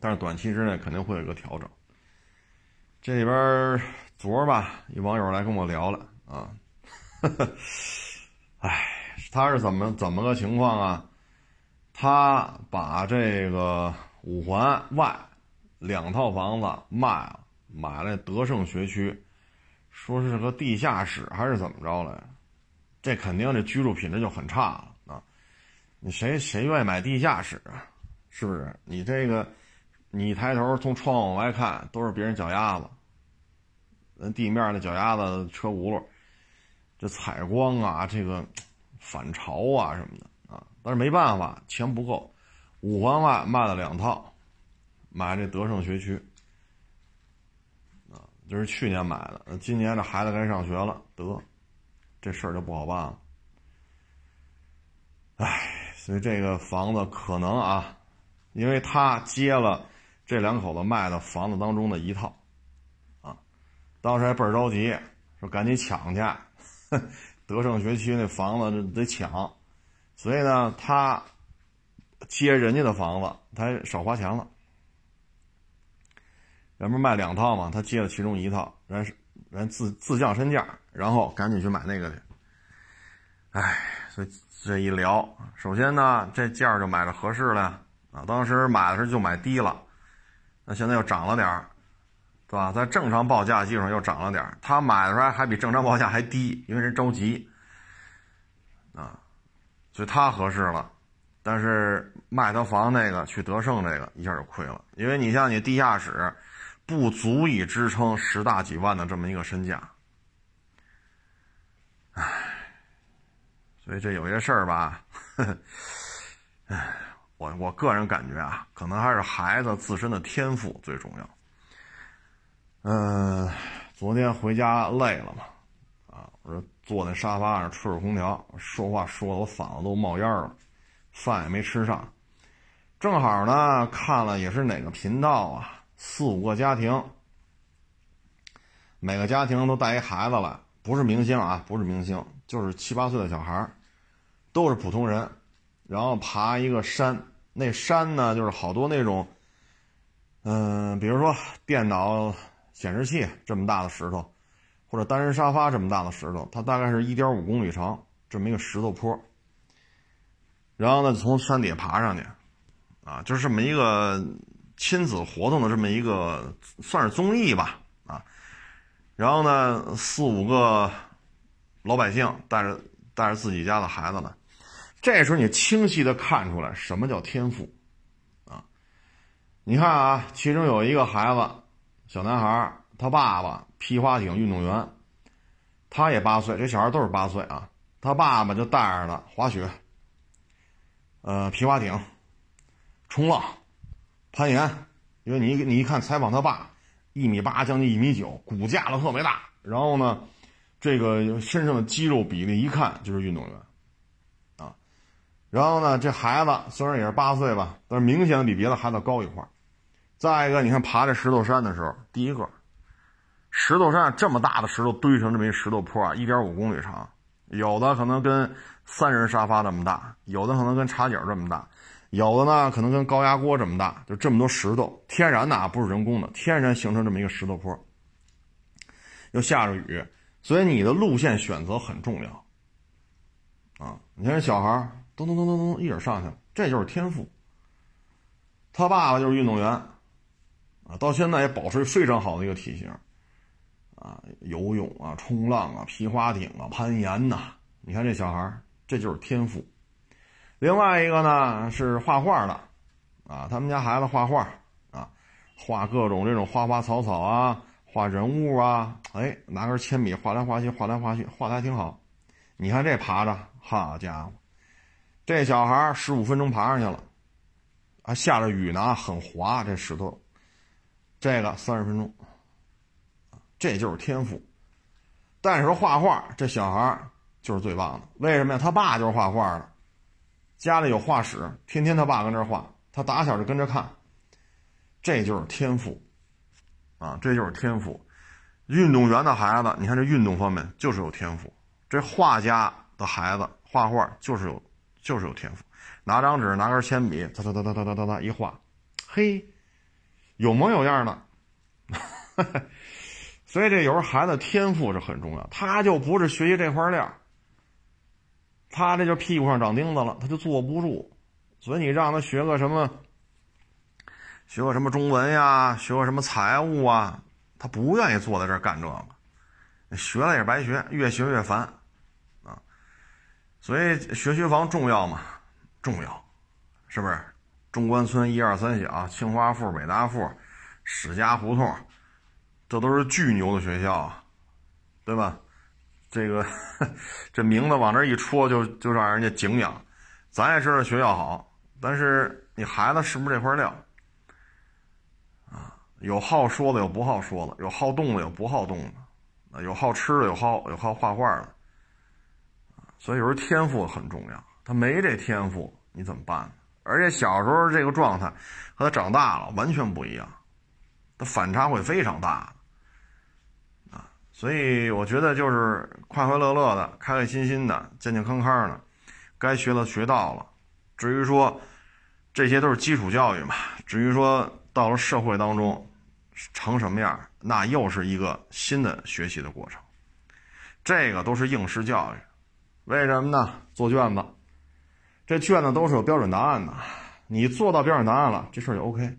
但是短期之内肯定会有一个调整。这里边昨儿吧，一网友来跟我聊了啊，哈哈哎，他是怎么怎么个情况啊？他把这个五环外两套房子卖了，买了德胜学区，说是个地下室还是怎么着来？这肯定这居住品质就很差了啊！你谁谁愿意买地下室啊？是不是？你这个。你抬头从窗户往外看，都是别人脚丫子，那地面的脚丫子、车轱辘，这采光啊，这个反潮啊什么的啊。但是没办法，钱不够，五环外卖了两套，买这德胜学区，这是去年买的，今年这孩子该上学了，得，这事儿就不好办了。唉，所以这个房子可能啊，因为他接了。这两口子卖的房子当中的一套，啊，当时还倍儿着急，说赶紧抢去，德胜学区那房子得抢，所以呢，他接人家的房子，他少花钱了。人不是卖两套吗？他接了其中一套，人人自自降身价，然后赶紧去买那个去。哎，所以这一聊，首先呢，这价就买着合适了啊。当时买的时候就买低了，那现在又涨了点儿。是吧？在正常报价基础上又涨了点儿他买的时候还比正常报价还低，因为人着急啊，所以他合适了。但是卖他房那个去德胜这个一下就亏了，因为你像你地下室不足以支撑十大几万的这么一个身价，唉，所以这有些事儿吧，唉，我我个人感觉啊，可能还是孩子自身的天赋最重要。嗯，昨天回家累了嘛，啊，我说坐那沙发上吹着空调，说话说的我嗓子都冒烟了，饭也没吃上，正好呢看了也是哪个频道啊，四五个家庭，每个家庭都带一孩子来，不是明星啊，不是明星，就是七八岁的小孩都是普通人，然后爬一个山，那山呢就是好多那种，嗯，比如说电脑。显示器这么大的石头，或者单人沙发这么大的石头，它大概是一点五公里长，这么一个石头坡。然后呢，从山底下爬上去，啊，就是这么一个亲子活动的这么一个算是综艺吧，啊。然后呢，四五个老百姓带着带着自己家的孩子呢，这时候你清晰的看出来什么叫天赋，啊，你看啊，其中有一个孩子。小男孩他爸爸皮划艇运动员，他也八岁，这小孩都是八岁啊。他爸爸就带着他滑雪，呃，皮划艇、冲浪、攀岩。因为你你一看采访他爸，一米八将近一米九，骨架子特别大，然后呢，这个身上的肌肉比例一看就是运动员，啊，然后呢，这孩子虽然也是八岁吧，但是明显比别的孩子高一块。再一个，你看爬这石头山的时候，第一个，石头山这么大的石头堆成这么一石头坡啊，一点五公里长，有的可能跟三人沙发这么大，有的可能跟茶几这么大，有的呢可能跟高压锅这么大，就这么多石头，天然的啊，不是人工的，天然形成这么一个石头坡，又下着雨，所以你的路线选择很重要啊。你看这小孩咚咚咚咚咚，一人上去了，这就是天赋。他爸爸就是运动员。啊，到现在也保持非常好的一个体型，啊，游泳啊，冲浪啊，皮划艇啊，攀岩呐，你看这小孩这就是天赋。另外一个呢是画画的，啊，他们家孩子画画啊，画各种这种花花草草啊，画人物啊，哎，拿根铅笔画来画去，画来画去，画的还挺好。你看这爬着，好家伙，这小孩十五分钟爬上去了，还下着雨呢，很滑，这石头。这个三十分钟，这就是天赋。但是说画画，这小孩就是最棒的。为什么呀？他爸就是画画的，家里有画室，天天他爸跟这画，他打小就跟着看。这就是天赋，啊，这就是天赋。运动员的孩子，你看这运动方面就是有天赋。这画家的孩子画画就是有，就是有天赋。拿张纸，拿根铅笔，哒哒哒哒哒哒哒哒一画，嘿。有模有样的，所以这有时候孩子天赋是很重要，他就不是学习这块料，他这就屁股上长钉子了，他就坐不住。所以你让他学个什么，学个什么中文呀，学个什么财务啊，他不愿意坐在这儿干这个，学了也白学，越学越烦啊。所以学区房重要吗？重要，是不是？中关村一二三小、清华附、北大附、史家胡同，这都是巨牛的学校，对吧？这个这名字往这一戳，就就让人家敬仰。咱也知道学校好，但是你孩子是不是这块料啊？有好说的，有不好说的；有好动的，有不好动的；啊，有好吃的，有好有好画画的。所以有时候天赋很重要，他没这天赋，你怎么办？而且小时候这个状态和他长大了完全不一样，他反差会非常大啊。所以我觉得就是快快乐乐的、开开心心的、健健康康的，该学的学到了。至于说这些都是基础教育嘛，至于说到了社会当中成什么样，那又是一个新的学习的过程。这个都是应试教育，为什么呢？做卷子，这卷子都是有标准答案的，你做到标准答案了，这事儿就 OK。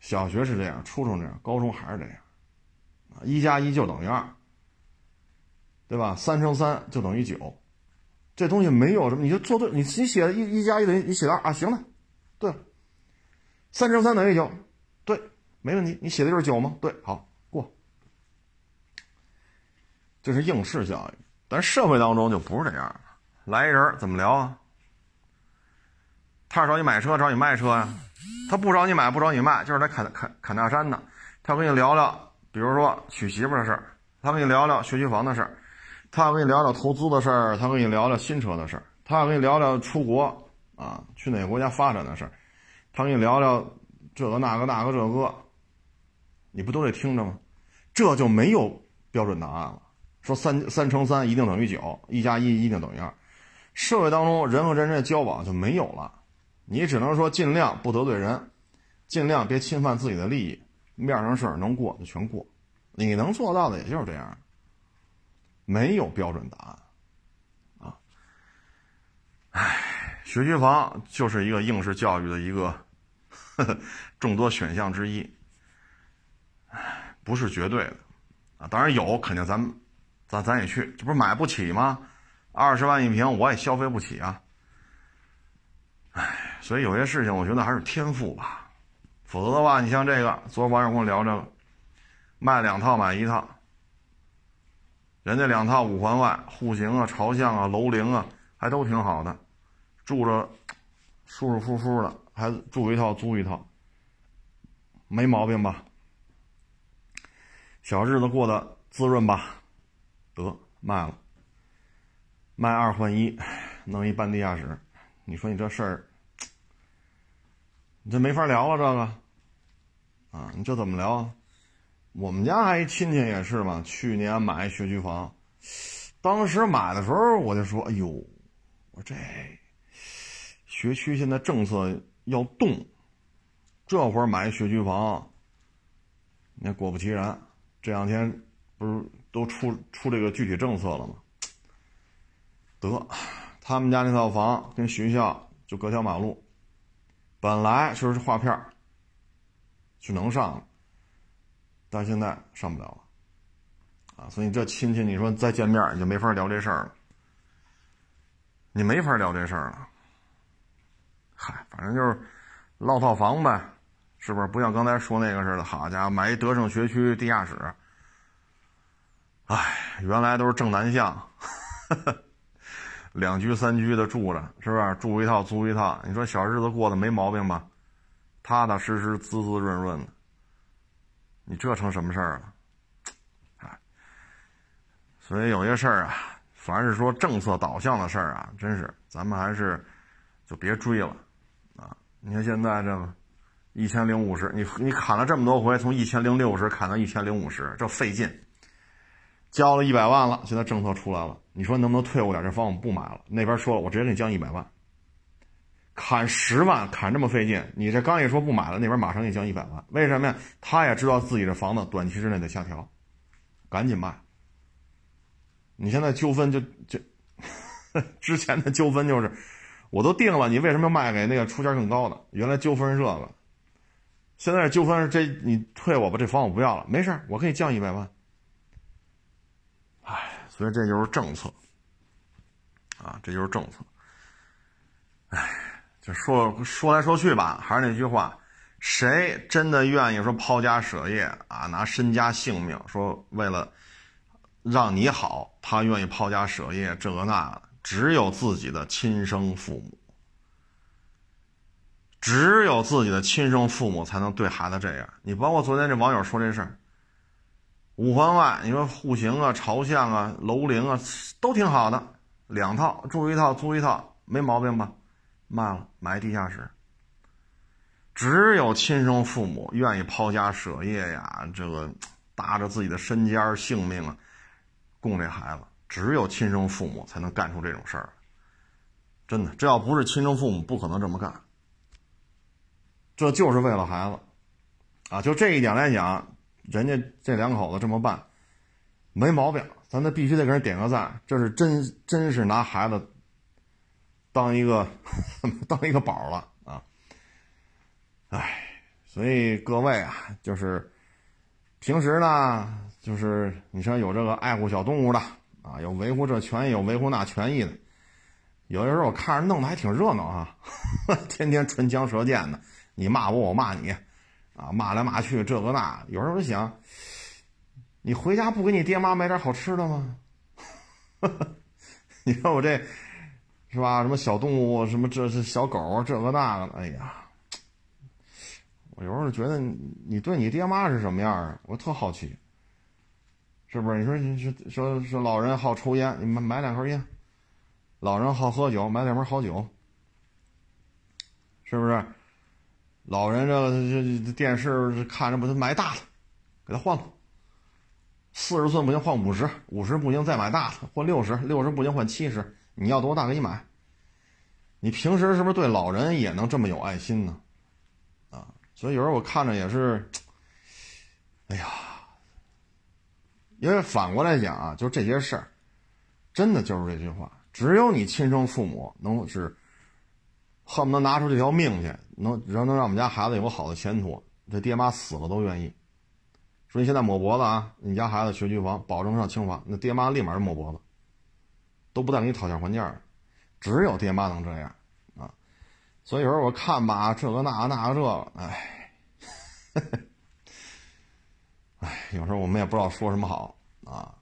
小学是这样，初中这样，高中还是这样，一加一就等于二，对吧？三乘三就等于九，这东西没有什么，你就做对，你你写的一一加一等于你写的啊，行了，对了，三乘三等于九，对，没问题，你写的就是九吗？对，好过，这是应试教育，但社会当中就不是这样了，来人怎么聊啊？他是找你买车，找你卖车呀？他不找你买，不找你卖，就是来砍砍砍大山的。他跟你聊聊，比如说娶媳妇的事儿，他跟你聊聊学区房的事儿，他要跟你聊聊投资的事儿，他跟你聊聊新车的事儿，他跟你聊聊出国啊，去哪个国家发展的事儿，他跟你聊聊这个那个那个这个，你不都得听着吗？这就没有标准答案了。说三三乘三一定等于九，一加一一定等于二。社会当中人和人之间交往就没有了。你只能说尽量不得罪人，尽量别侵犯自己的利益，面上事儿能过就全过，你能做到的也就是这样，没有标准答案，啊，唉，学区房就是一个应试教育的一个呵呵众多选项之一，唉，不是绝对的，啊，当然有，肯定咱们，咱咱也去，这不是买不起吗？二十万一平，我也消费不起啊，唉。所以有些事情，我觉得还是天赋吧，否则的话，你像这个，昨晚上跟我聊这个，卖两套买一套，人家两套五环外，户型啊、朝向啊、楼龄啊，还都挺好的，住着舒舒服服的，还住一套租一套，没毛病吧？小日子过得滋润吧？得卖了，卖二换一，弄一半地下室，你说你这事儿？你这没法聊了，这个，啊，你这怎么聊啊？我们家还一亲戚也是嘛，去年买学区房，当时买的时候我就说：“哎呦，我这学区现在政策要动，这会儿买学区房，那果不其然，这两天不是都出出这个具体政策了吗？得，他们家那套房跟学校就隔条马路。”本来就是画片儿是能上，但现在上不了了，啊，所以这亲戚你说再见面你就没法聊这事儿了，你没法聊这事儿了。嗨，反正就是落套房呗，是不是？不像刚才说那个似的，好家伙，买一德胜学区地下室，哎，原来都是正南向。两居三居的住着，是不是？住一套租一套，你说小日子过得没毛病吧？踏踏实实、滋滋润润的，你这成什么事儿了？哎，所以有些事儿啊，凡是说政策导向的事儿啊，真是咱们还是就别追了啊！你看现在这一千零五十，你你砍了这么多回，从一千零六十砍到一千零五十，这费劲。交了一百万了，现在政策出来了，你说能不能退我点？这房我们不买了。那边说了，我直接给你降一百万，砍十万，砍这么费劲，你这刚一说不买了，那边马上给你降一百万，为什么呀？他也知道自己的房子短期之内得下调，赶紧卖。你现在纠纷就就 之前的纠纷就是，我都定了，你为什么要卖给那个出价更高的？原来纠纷是这个，现在纠纷是这，你退我吧，这房我不要了，没事我可以降一百万。唉，所以这就是政策，啊，这就是政策。唉，就说说来说去吧，还是那句话，谁真的愿意说抛家舍业啊，拿身家性命说为了让你好，他愿意抛家舍业这个那的，只有自己的亲生父母，只有自己的亲生父母才能对孩子这样。你包括昨天这网友说这事儿。五环外，你说户型啊、朝向啊、楼龄啊，都挺好的，两套住一套租一套，没毛病吧？卖了，埋地下室。只有亲生父母愿意抛家舍业呀，这个搭着自己的身家性命啊，供这孩子。只有亲生父母才能干出这种事儿，真的，这要不是亲生父母，不可能这么干。这就是为了孩子，啊，就这一点来讲，人家这两口子这么办，没毛病，咱那必须得给人点个赞，这是真真是拿孩子当一个 当一个宝了啊！哎，所以各位啊，就是平时呢，就是你说有这个爱护小动物的。啊，有维护这权益，有维护那权益的，有的时候我看着弄得还挺热闹啊，天天唇枪舌剑的，你骂我，我骂你，啊，骂来骂去，这个那，有时候我想，你回家不给你爹妈买点好吃的吗？你看我这，是吧？什么小动物，什么这是小狗，这个那个的，哎呀，我有时候觉得你对你爹妈是什么样啊？我特好奇。是不是？你说你说说说老人好抽烟，你买买两盒烟；老人好喝酒，买两瓶好酒。是不是？老人这这电视看着不，买大的，给他换了。四十寸不行，换五十；五十不行，再买大的，换六十；六十不行，换七十。你要多大给你买。你平时是不是对老人也能这么有爱心呢？啊，所以有时候我看着也是，哎呀。因为反过来讲啊，就这些事儿，真的就是这句话：只有你亲生父母能是恨不得拿出这条命去，能能能让我们家孩子有个好的前途，这爹妈死了都愿意。说你现在抹脖子啊，你家孩子学区房，保证上清华，那爹妈立马就抹脖子，都不带给你讨价还价的。只有爹妈能这样啊。所以有时候我看吧，这个那个那个这个，哎。哎，有时候我们也不知道说什么好啊。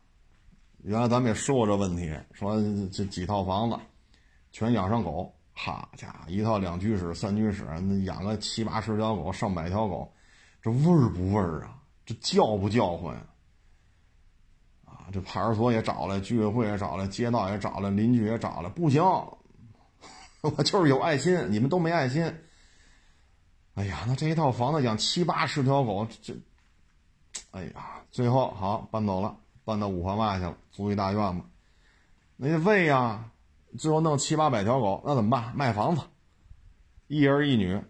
原来咱们也说过这问题，说这几套房子全养上狗，好家伙，一套两居室、三居室，那养个七八十条狗、上百条狗，这味儿不味儿啊？这叫不叫唤呀？这派出所也找了，居委会也找了，街道也找了，邻居也找了，不行，我就是有爱心，你们都没爱心。哎呀，那这一套房子养七八十条狗，这。哎呀，最后好搬走了，搬到五环外去了，租一大院子。那喂呀，最后弄七八百条狗，那怎么办？卖房子，一儿一女。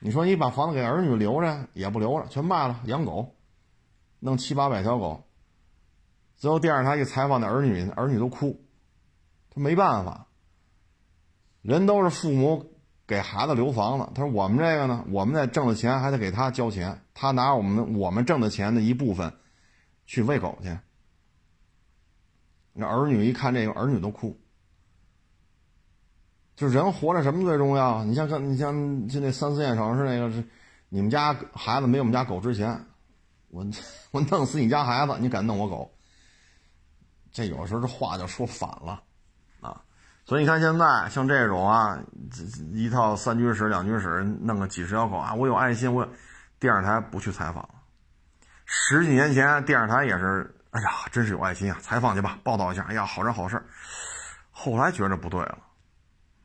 你说你把房子给儿女留着也不留着，全卖了养狗，弄七八百条狗。最后电视台一采访那儿女，儿女都哭，他没办法，人都是父母。给孩子留房子，他说：“我们这个呢，我们在挣的钱还得给他交钱，他拿我们我们挣的钱的一部分去喂狗去。”那儿女一看这个，儿女都哭。就人活着什么最重要？你像跟你像就那三四线城市那个是，你们家孩子没我们家狗值钱，我我弄死你家孩子，你敢弄我狗？这有时候这话就说反了。啊所以你看，现在像这种啊，一套三居室、两居室，弄个几十条狗啊，我有爱心，我电视台不去采访了。十几年前，电视台也是，哎呀，真是有爱心啊，采访去吧，报道一下，哎呀，好人好事。后来觉着不对了，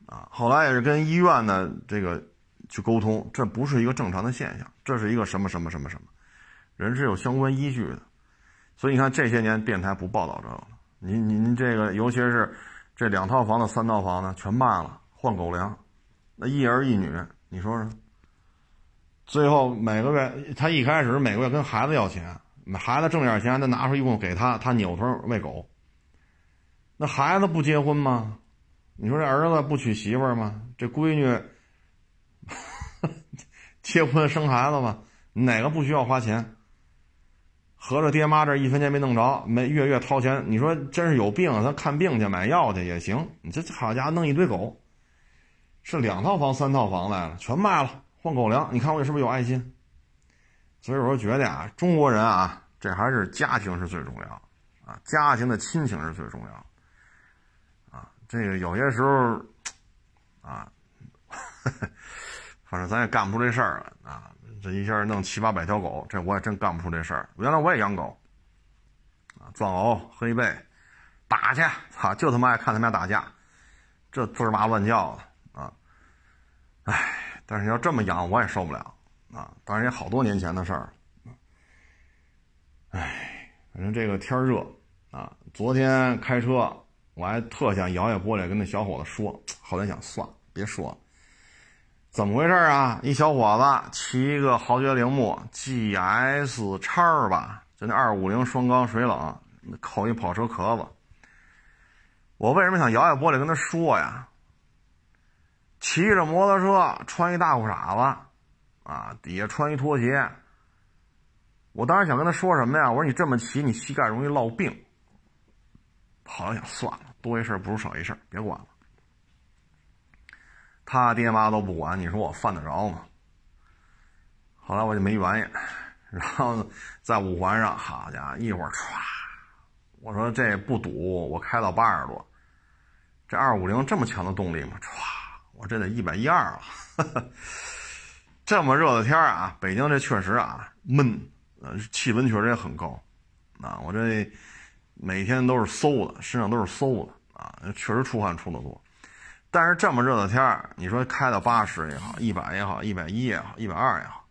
啊，后来也是跟医院的这个去沟通，这不是一个正常的现象，这是一个什么什么什么什么，人是有相关依据的。所以你看，这些年电台不报道这个，您您这个，尤其是。这两套房子、三套房子全卖了，换狗粮，那一儿一女，你说说。最后每个月，他一开始每个月跟孩子要钱，孩子挣点钱，他拿出一部分给他，他扭头喂狗。那孩子不结婚吗？你说这儿子不娶媳妇吗？这闺女 结婚生孩子吗？哪个不需要花钱？合着爹妈这一分钱没弄着，每月月掏钱。你说真是有病，咱看病去买药去也行。你这好家伙弄一堆狗，是两套房三套房来了，全卖了换狗粮。你看我是不是有爱心？所以我说觉得啊，中国人啊，这还是家庭是最重要啊，家庭的亲情是最重要啊。这个有些时候啊，反正咱也干不出这事儿了啊。这一下弄七八百条狗，这我也真干不出这事儿。原来我也养狗，啊，藏獒、黑背，打去，操，就他妈爱看他们俩打架，这滋儿哇乱叫的啊！哎，但是要这么养我也受不了啊！当然也好多年前的事儿。反正这个天热啊，昨天开车我还特想摇下玻璃跟那小伙子说，后来想算了，别说了。怎么回事啊？一小伙子骑一个豪爵铃木 GS 叉吧，就那二五零双缸水冷，扣一跑车壳子。我为什么想摇下玻璃跟他说呀？骑着摩托车，穿一大裤衩子，啊，底下穿一拖鞋。我当时想跟他说什么呀？我说你这么骑，你膝盖容易落病。后来想算了，多一事不如少一事，别管了。他爹妈都不管，你说我犯得着吗？后来我就没原因，然后在五环上，好家伙，一会儿唰，我说这不堵，我开到八十多，这二五零这么强的动力吗？唰，我这得一百一二了。这么热的天啊，北京这确实啊闷，呃，气温确实也很高，啊，我这每天都是馊的，身上都是馊的啊，确实出汗出的多。但是这么热的天儿，你说开到八十也好，一百也好，一百一也好，一百二也好，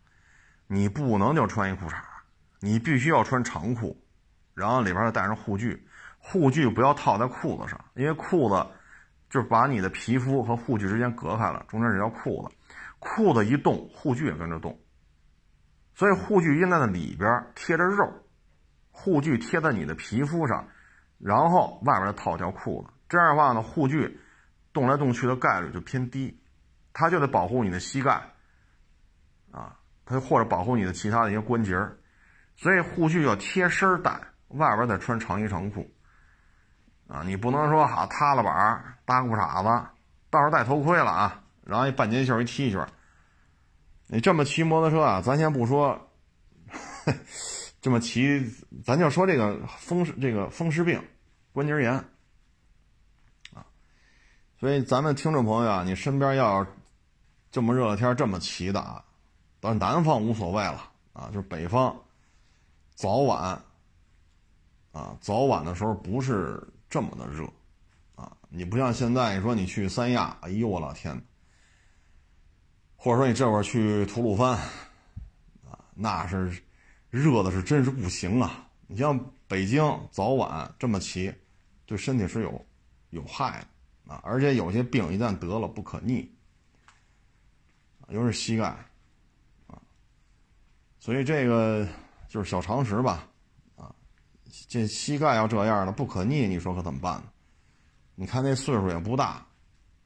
你不能就穿一裤衩，你必须要穿长裤，然后里边再带上护具，护具不要套在裤子上，因为裤子就是把你的皮肤和护具之间隔开了，中间这条裤子，裤子一动，护具也跟着动，所以护具应该在里边贴着肉，护具贴在你的皮肤上，然后外边再套条裤子，这样的话呢，护具。动来动去的概率就偏低，它就得保护你的膝盖，啊，它或者保护你的其他的一些关节所以护具要贴身戴，外边再穿长衣长裤，啊，你不能说好塌了板搭裤衩子，到时候戴头盔了啊，然后一半截袖一 T 恤，你这么骑摩托车啊，咱先不说，这么骑，咱就说这个风湿这个风湿病，关节炎。所以咱们听众朋友啊，你身边要这么热的天这么骑的啊，到南方无所谓了啊，就是北方早晚啊，早晚的时候不是这么的热啊，你不像现在，你说你去三亚，哎呦我老天，或者说你这会儿去吐鲁番啊，那是热的是真是不行啊！你像北京早晚这么骑，对身体是有有害的。啊，而且有些病一旦得了不可逆，尤其是膝盖，啊，所以这个就是小常识吧，啊，这膝盖要这样的不可逆，你说可怎么办呢？你看那岁数也不大，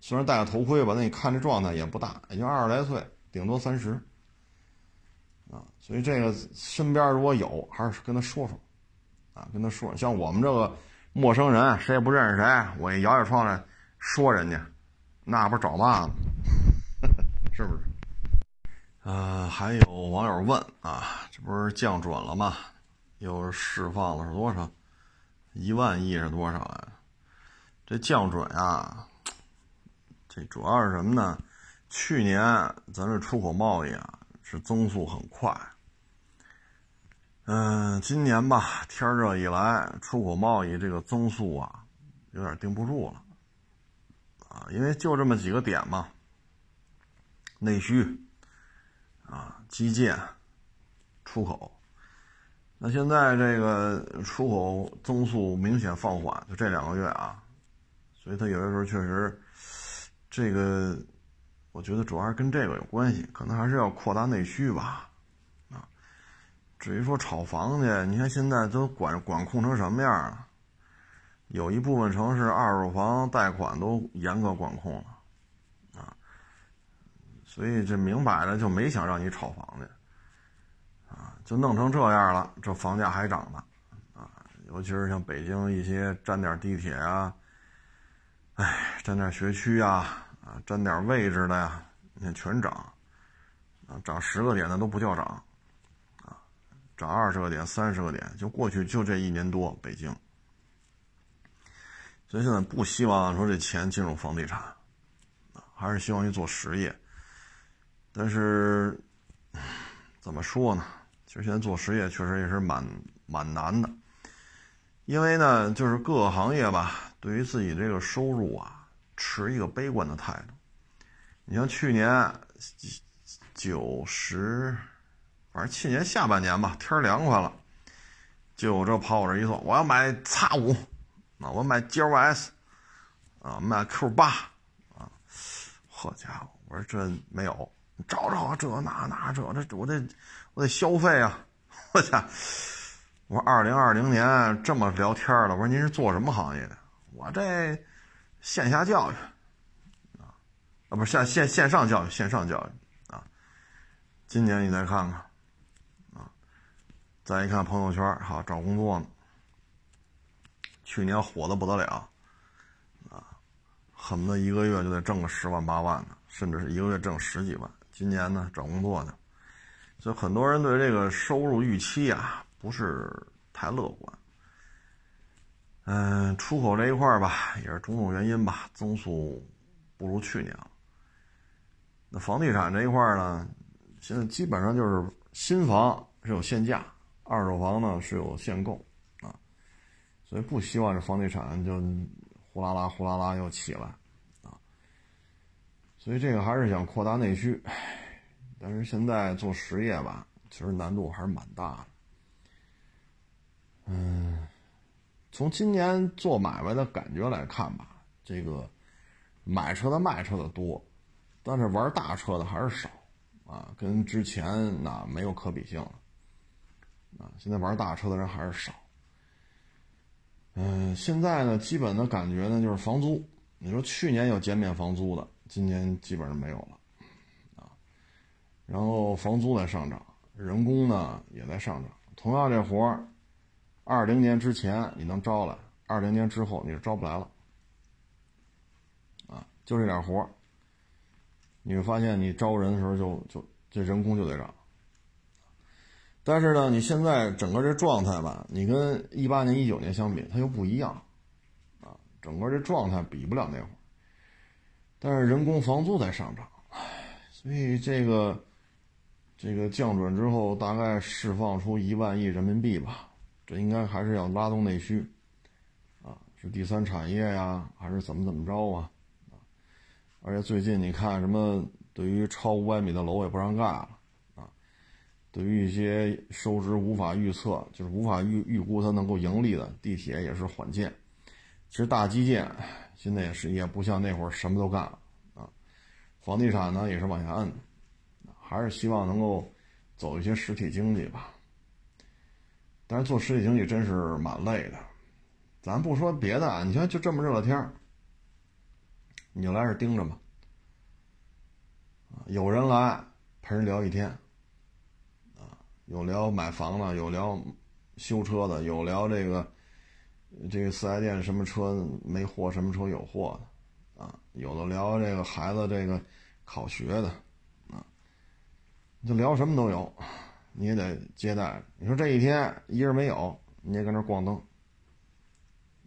虽然戴个头盔吧，那你看这状态也不大，也就二十来岁，顶多三十，啊，所以这个身边如果有，还是跟他说说，啊，跟他说，像我们这个陌生人，谁也不认识谁，我一摇摇窗来。说人家，那不找骂吗？是不是？呃，还有网友问啊，这不是降准了吗？又释放了是多少？一万亿是多少啊？这降准啊，这主要是什么呢？去年咱这出口贸易啊是增速很快，嗯，今年吧天热一来，出口贸易这个增速啊有点顶不住了。啊，因为就这么几个点嘛，内需，啊，基建，出口，那现在这个出口增速明显放缓，就这两个月啊，所以它有的时候确实，这个我觉得主要是跟这个有关系，可能还是要扩大内需吧，啊，至于说炒房去，你看现在都管管控成什么样了？有一部分城市二手房贷款都严格管控了，啊，所以这明摆着就没想让你炒房去，啊，就弄成这样了，这房价还涨呢，啊，尤其是像北京一些沾点地铁啊，哎，沾点学区啊，啊，沾点位置的呀，你看全涨，啊，涨十个点的都不叫涨，啊，涨二十个点、三十个点，就过去就这一年多，北京。所以现在不希望说这钱进入房地产，还是希望去做实业。但是怎么说呢？其实现在做实业确实也是蛮蛮难的，因为呢，就是各个行业吧，对于自己这个收入啊，持一个悲观的态度。你像去年九十，反正去年下半年吧，天凉快了，就我这跑我这一坐，我要买叉五，啊，我买 G L S，啊，买 Q 八，啊，好家伙，我说这没有，找找这那那这这我得我得消费啊，我操，我说二零二零年这么聊天了，我说您是做什么行业的？我这线下教育，啊，啊不是线线线上教育，线上教育，啊，今年你再看看。啊再一看朋友圈，哈，找工作呢。去年火的不得了，啊，恨不得一个月就得挣个十万八万的，甚至是一个月挣十几万。今年呢，找工作呢，所以很多人对这个收入预期啊不是太乐观。嗯，出口这一块吧，也是种种原因吧，增速不如去年了。那房地产这一块呢，现在基本上就是新房是有限价。二手房呢是有限购，所以不希望这房地产就呼啦啦呼啦啦又起来，啊，所以这个还是想扩大内需，但是现在做实业吧，其实难度还是蛮大的。嗯，从今年做买卖的感觉来看吧，这个买车的卖车的多，但是玩大车的还是少，啊，跟之前那没有可比性了。啊，现在玩大车的人还是少。嗯，现在呢，基本的感觉呢就是房租。你说去年有减免房租的，今年基本上没有了，啊。然后房租在上涨，人工呢也在上涨。同样这活儿，二零年之前你能招来，二零年之后你是招不来了。啊，就这点活儿，你会发现你招人的时候就就这人工就得涨。但是呢，你现在整个这状态吧，你跟一八年、一九年相比，它又不一样，啊，整个这状态比不了那会儿。但是人工、房租在上涨，所以这个这个降准之后，大概释放出一万亿人民币吧，这应该还是要拉动内需，啊，是第三产业呀，还是怎么怎么着啊？啊，而且最近你看，什么对于超五百米的楼也不让盖了。对于一些收支无法预测，就是无法预预估它能够盈利的地铁也是缓建。其实大基建现在也是也不像那会儿什么都干了啊。房地产呢也是往下摁，还是希望能够走一些实体经济吧。但是做实体经济真是蛮累的。咱不说别的啊，你看就这么热的天儿，你就来这盯着吧。有人来陪人聊一天。有聊买房的，有聊修车的，有聊这个这个四 S 店什么车没货，什么车有货的，啊，有的聊这个孩子这个考学的，啊，就聊什么都有，你也得接待。你说这一天一人没有，你也搁那逛灯，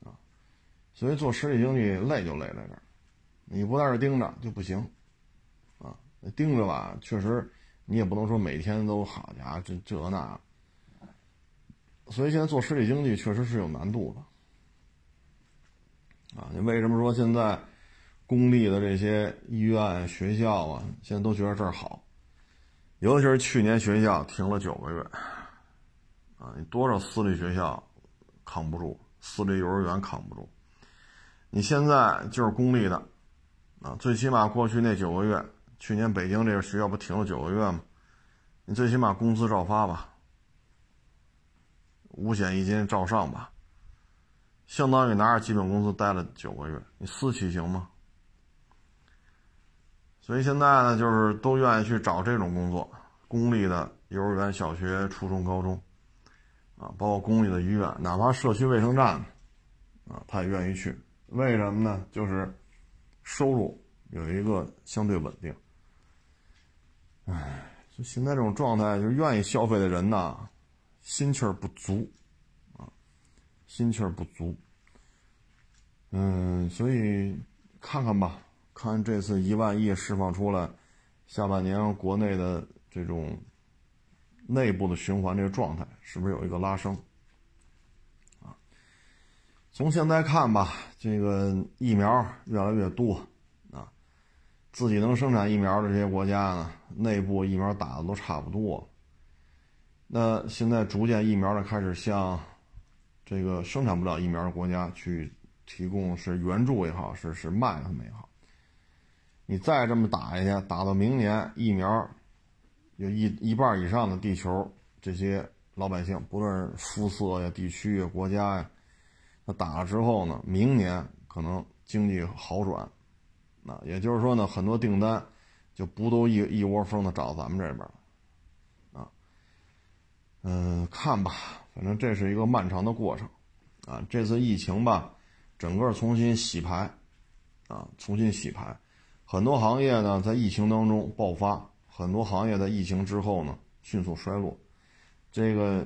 啊，所以做实体经济累就累在这儿，你不在这盯着就不行，啊，盯着吧，确实。你也不能说每天都好家伙，这这那，所以现在做实体经济确实是有难度的，啊，你为什么说现在公立的这些医院、学校啊，现在都觉得这儿好？尤其是去年学校停了九个月，啊，你多少私立学校扛不住，私立幼儿园扛不住，你现在就是公立的，啊，最起码过去那九个月。去年北京这个学校不停了九个月吗？你最起码工资照发吧，五险一金照上吧，相当于拿着基本工资待了九个月，你私企行吗？所以现在呢，就是都愿意去找这种工作，公立的幼儿园、小学、初中、高中，啊，包括公立的医院，哪怕社区卫生站，啊，他也愿意去。为什么呢？就是收入有一个相对稳定。唉，就现在这种状态，就愿意消费的人呐，心气儿不足，啊，心气儿不足。嗯，所以看看吧，看这次一万亿释放出来，下半年国内的这种内部的循环这个状态，是不是有一个拉升？啊，从现在看吧，这个疫苗越来越多。自己能生产疫苗的这些国家呢，内部疫苗打的都差不多。那现在逐渐疫苗呢开始向这个生产不了疫苗的国家去提供是援助也好，是是卖他们也好。你再这么打一下去，打到明年疫苗有一一半以上的地球这些老百姓，不论是肤色呀、地区呀、国家呀，那打了之后呢，明年可能经济好转，那也就是说呢，很多订单就不都一一窝蜂的找咱们这边了。嗯，看吧，反正这是一个漫长的过程，啊，这次疫情吧，整个重新洗牌，啊，重新洗牌，很多行业呢在疫情当中爆发，很多行业在疫情之后呢迅速衰落，这个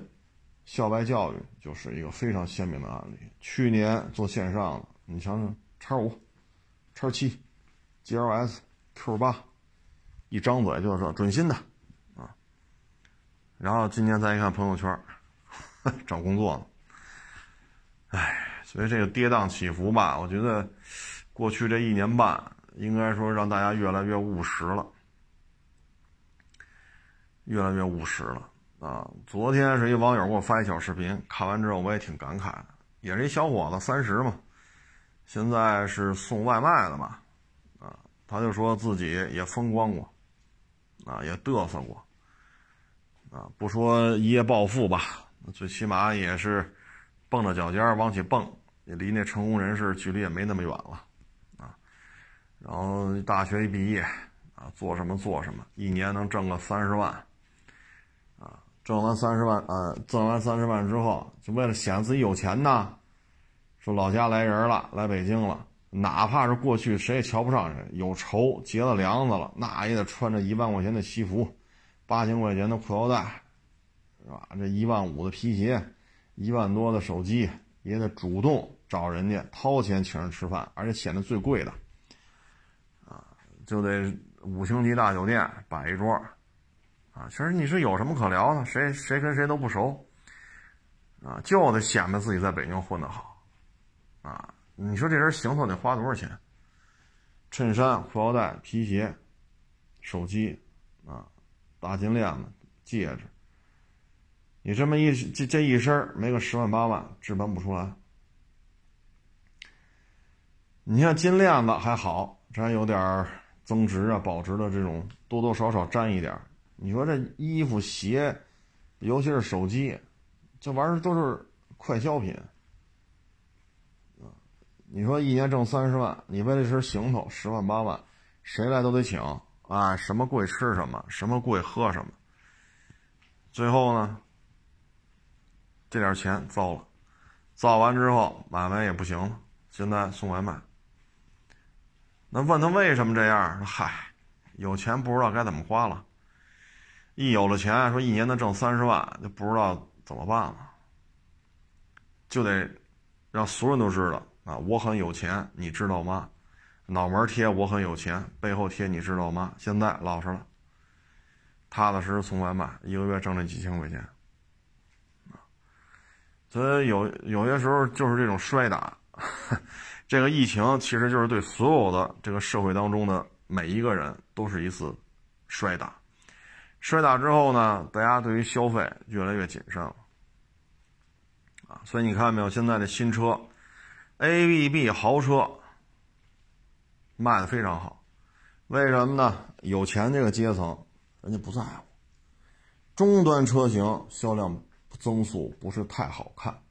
校外教育就是一个非常鲜明的案例。去年做线上的，你想想，叉五、叉七、GLS、Q 八，一张嘴就是准新的。啊然后今年再一看朋友圈，找工作呢。唉，所以这个跌宕起伏吧，我觉得过去这一年半，应该说让大家越来越务实了，越来越务实了啊！昨天是一网友给我发一小视频，看完之后我也挺感慨的，也是一小伙子，三十嘛，现在是送外卖的嘛，他就说自己也风光过，啊，也嘚瑟过。啊，不说一夜暴富吧，最起码也是蹦着脚尖往起蹦，也离那成功人士距离也没那么远了，啊，然后大学一毕业，啊，做什么做什么，一年能挣个三十万，啊，挣完三十万，啊，挣完三十万之后，就为了显自己有钱呢，说老家来人了，来北京了，哪怕是过去谁也瞧不上谁，有仇结了梁子了，那也得穿着一万块钱的西服。八千块钱的裤腰带，是吧？这一万五的皮鞋，一万多的手机，也得主动找人家掏钱请人吃饭，而且显得最贵的，啊，就得五星级大酒店摆一桌，啊，其实你是有什么可聊的？谁谁跟谁都不熟，啊，就得显摆自己在北京混得好，啊，你说这人行头得花多少钱？衬衫、裤腰带、皮鞋、手机，啊。大金链子、戒指，你这么一这这一身没个十万八万，置办不出来。你像金链子还好，这还有点增值啊、保值的这种，多多少少沾一点。你说这衣服、鞋，尤其是手机，这玩意儿都是快消品你说一年挣三十万，你为了一身行头十万八万，谁来都得请。啊，什么贵吃什么，什么贵喝什么。最后呢，这点钱糟了，造完之后买卖也不行了，现在送外卖。那问他为什么这样？嗨，有钱不知道该怎么花了，一有了钱，说一年能挣三十万，就不知道怎么办了，就得让所有人都知道啊，我很有钱，你知道吗？脑门贴我很有钱，背后贴你知道吗？现在老实了，踏踏实实送外卖，一个月挣这几千块钱，所以有有些时候就是这种摔打，这个疫情其实就是对所有的这个社会当中的每一个人都是一次摔打，摔打之后呢，大家对于消费越来越谨慎了，啊，所以你看没有？现在的新车，A B B 豪车。卖的非常好，为什么呢？有钱这个阶层，人家不在乎。中端车型销量增速不是太好看，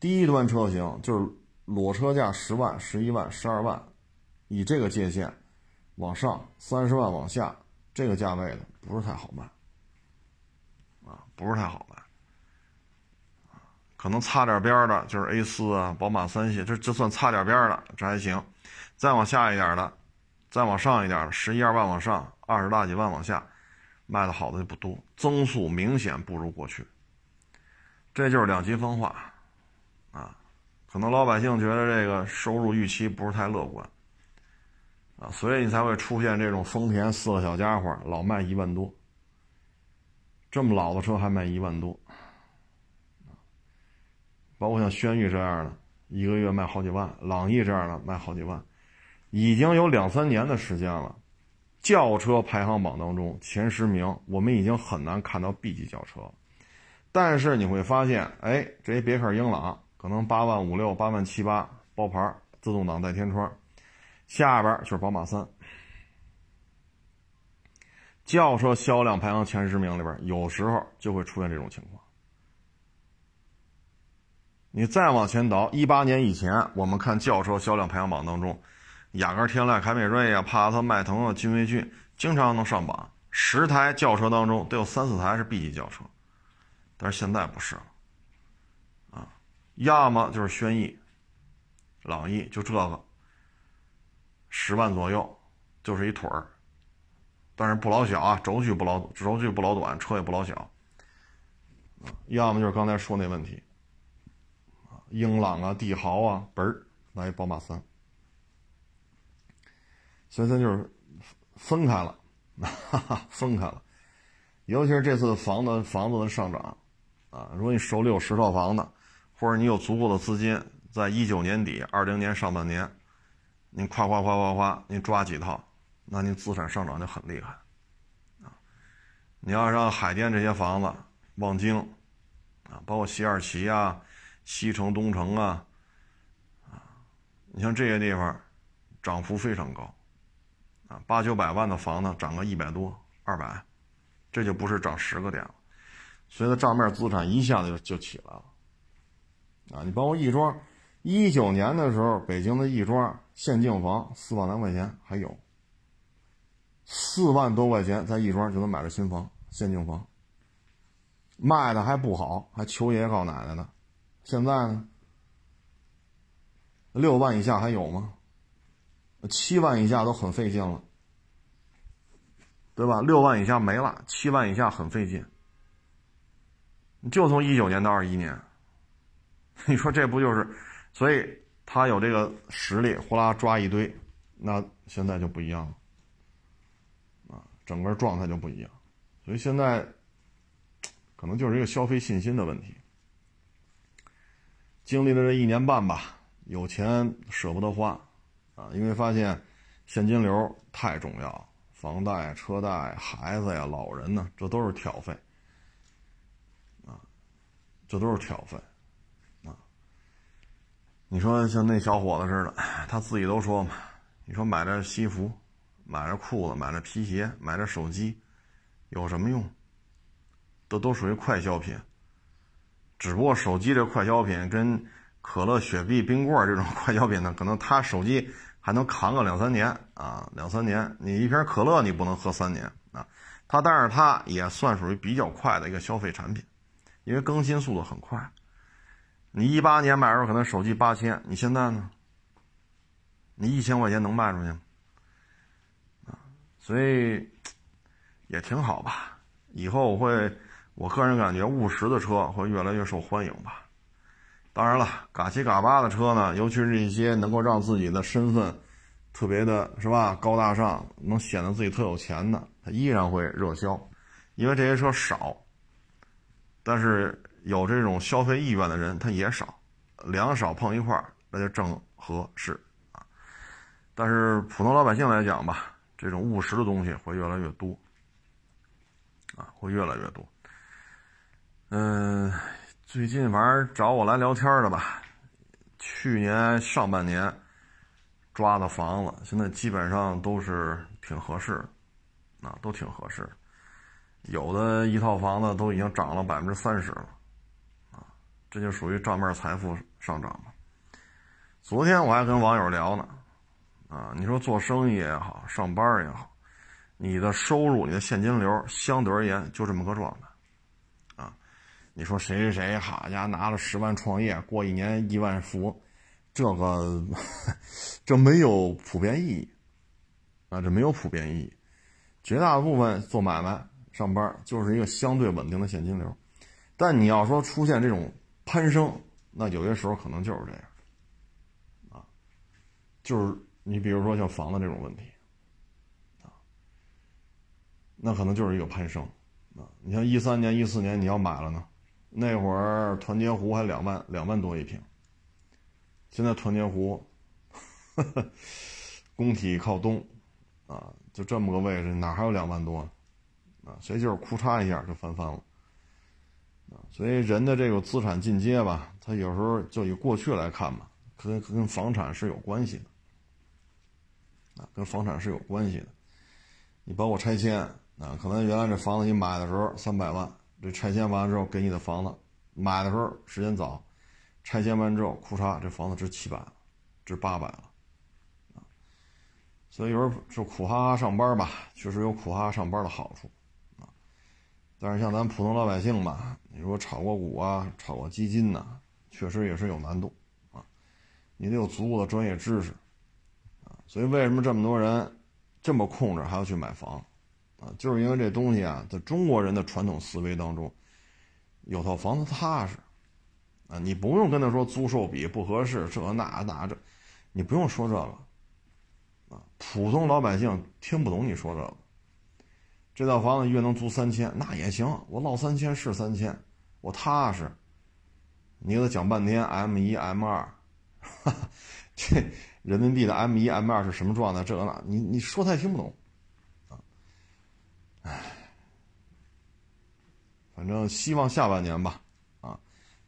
低端车型就是裸车价十万、十一万、十二万，以这个界限往上三十万往下，这个价位的不是太好卖，啊，不是太好卖，可能擦点边的，就是 A 四啊、宝马三系，这这算擦点边的，这还行。再往下一点的，再往上一点的，十一二万往上，二十大几万往下，卖的好的就不多，增速明显不如过去。这就是两极分化，啊，可能老百姓觉得这个收入预期不是太乐观，啊，所以你才会出现这种丰田四个小家伙老卖一万多，这么老的车还卖一万多，包括像轩逸这样的，一个月卖好几万，朗逸这样的卖好几万。已经有两三年的时间了，轿车排行榜当中前十名，我们已经很难看到 B 级轿车。但是你会发现，哎，这些别克英朗可能八万五六、八万七八包牌，自动挡带天窗，下边就是宝马三。轿车销量排行前十名里边，有时候就会出现这种情况。你再往前倒，一八年以前，我们看轿车销量排行榜当中，雅阁、天籁、凯美瑞呀、帕萨特、迈腾啊、君威骏，经常能上榜。十台轿车当中，都有三四台是 B 级轿车。但是现在不是了，啊，要么就是轩逸、朗逸，就这个，十万左右，就是一腿儿，但是不老小啊，轴距不老，轴距不老短，车也不老小，啊，要么就是刚才说那问题，英朗啊、帝豪啊，嘣儿来宝马三，所以它就是分开了，哈哈，分开了，尤其是这次房子房子的上涨。啊，如果你手里有十套房子，或者你有足够的资金，在一九年底、二零年上半年，你夸夸夸夸夸，你抓几套，那你资产上涨就很厉害。啊，你要让海淀这些房子、望京，啊，包括西二旗啊、西城、东城啊，啊，你像这些地方，涨幅非常高，啊，八九百万的房子涨个一百多、二百，这就不是涨十个点了。所以，它账面资产一下子就就起来了，啊！你包括亦庄，一九年的时候，北京的亦庄限境房四万来块钱还有，四万多块钱在亦庄就能买着新房，限境房，卖的还不好，还求爷爷告奶奶呢。现在呢，六万以下还有吗？七万以下都很费劲了，对吧？六万以下没了，七万以下很费劲。就从一九年到二一年，你说这不就是？所以他有这个实力，呼啦抓一堆，那现在就不一样了，啊，整个状态就不一样。所以现在可能就是一个消费信心的问题。经历了这一年半吧，有钱舍不得花，啊，因为发现现金流太重要，房贷、车贷、孩子呀、老人呢，这都是挑费。啊这都是挑费，啊！你说像那小伙子似的，他自己都说嘛，你说买这西服，买这裤子，买这皮鞋，买这手机，有什么用？都都属于快消品。只不过手机这快消品跟可乐、雪碧、冰棍这种 快消品呢，可能他手机还能扛个两三年啊，两三年。你一瓶可乐你不能喝三年啊，它但是它也算属于比较快的一个消费产品。因为更新速度很快，你一八年买的时候可能手机八千，你现在呢？你一千块钱能卖出去吗？啊，所以也挺好吧。以后我会，我个人感觉务实的车会越来越受欢迎吧。当然了，嘎七嘎八的车呢，尤其是一些能够让自己的身份特别的是吧高大上，能显得自己特有钱的，它依然会热销，因为这些车少。但是有这种消费意愿的人他也少，两少碰一块儿那就正合适啊。但是普通老百姓来讲吧，这种务实的东西会越来越多，啊，会越来越多。嗯，最近反正找我来聊天的吧，去年上半年抓的房子，现在基本上都是挺合适，啊，都挺合适。有的一套房子都已经涨了百分之三十了，啊，这就属于账面财富上涨嘛。昨天我还跟网友聊呢，啊，你说做生意也好，上班也好，你的收入、你的现金流相对而言就这么个状态，你说谁谁谁，好家伙，拿了十万创业，过一年亿万富翁，这个 这没有普遍意义，啊，这没有普遍意义，绝大部分做买卖。上班就是一个相对稳定的现金流，但你要说出现这种攀升，那有些时候可能就是这样，啊，就是你比如说像房子这种问题，啊，那可能就是一个攀升，啊，你像一三年、一四年你要买了呢，那会儿团结湖还两万两万多一平，现在团结湖，工体靠东，啊，就这么个位置，哪还有两万多？啊，所以就是哭嚓一下就翻番了，所以人的这个资产进阶吧，他有时候就以过去来看吧，跟跟房产是有关系的，啊，跟房产是有关系的。你包括拆迁啊，可能原来这房子你买的时候三百万，这拆迁完了之后给你的房子，买的时候时间早，拆迁完之后，库嚓，这房子值七百了，值八百了，啊，所以有时候就苦哈哈上班吧，确实有苦哈哈上班的好处，啊，但是像咱普通老百姓吧，你说炒过股啊，炒过基金呐，确实也是有难度，啊，你得有足够的专业知识，啊，所以为什么这么多人？这么控制还要去买房，啊，就是因为这东西啊，在中国人的传统思维当中，有套房子踏实，啊，你不用跟他说租售比不合适，这那那这，你不用说这个，啊，普通老百姓听不懂你说这个。这套房子月能租三千，那也行，我落三千是三千，我踏实。你给他讲半天 M 一 M 二，这。人民币的 M 一 M 二是什么状态？这个那，你你说他也听不懂，唉，反正希望下半年吧，啊，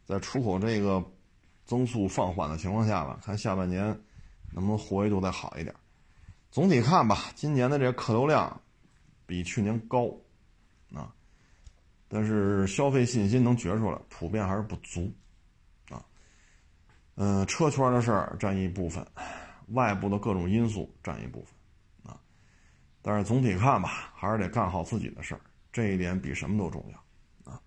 在出口这个增速放缓的情况下吧，看下半年能不能活跃度再好一点。总体看吧，今年的这个客流量比去年高，啊，但是消费信心能觉出来，普遍还是不足，啊，嗯，车圈的事儿占一部分。外部的各种因素占一部分，但是总体看吧，还是得干好自己的事儿，这一点比什么都重要，啊，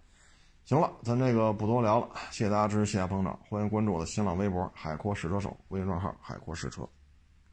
行了，咱这个不多聊了，谢谢大家支持，谢谢捧场，欢迎关注我的新浪微博“海阔试车手”微信账号“海阔试车”。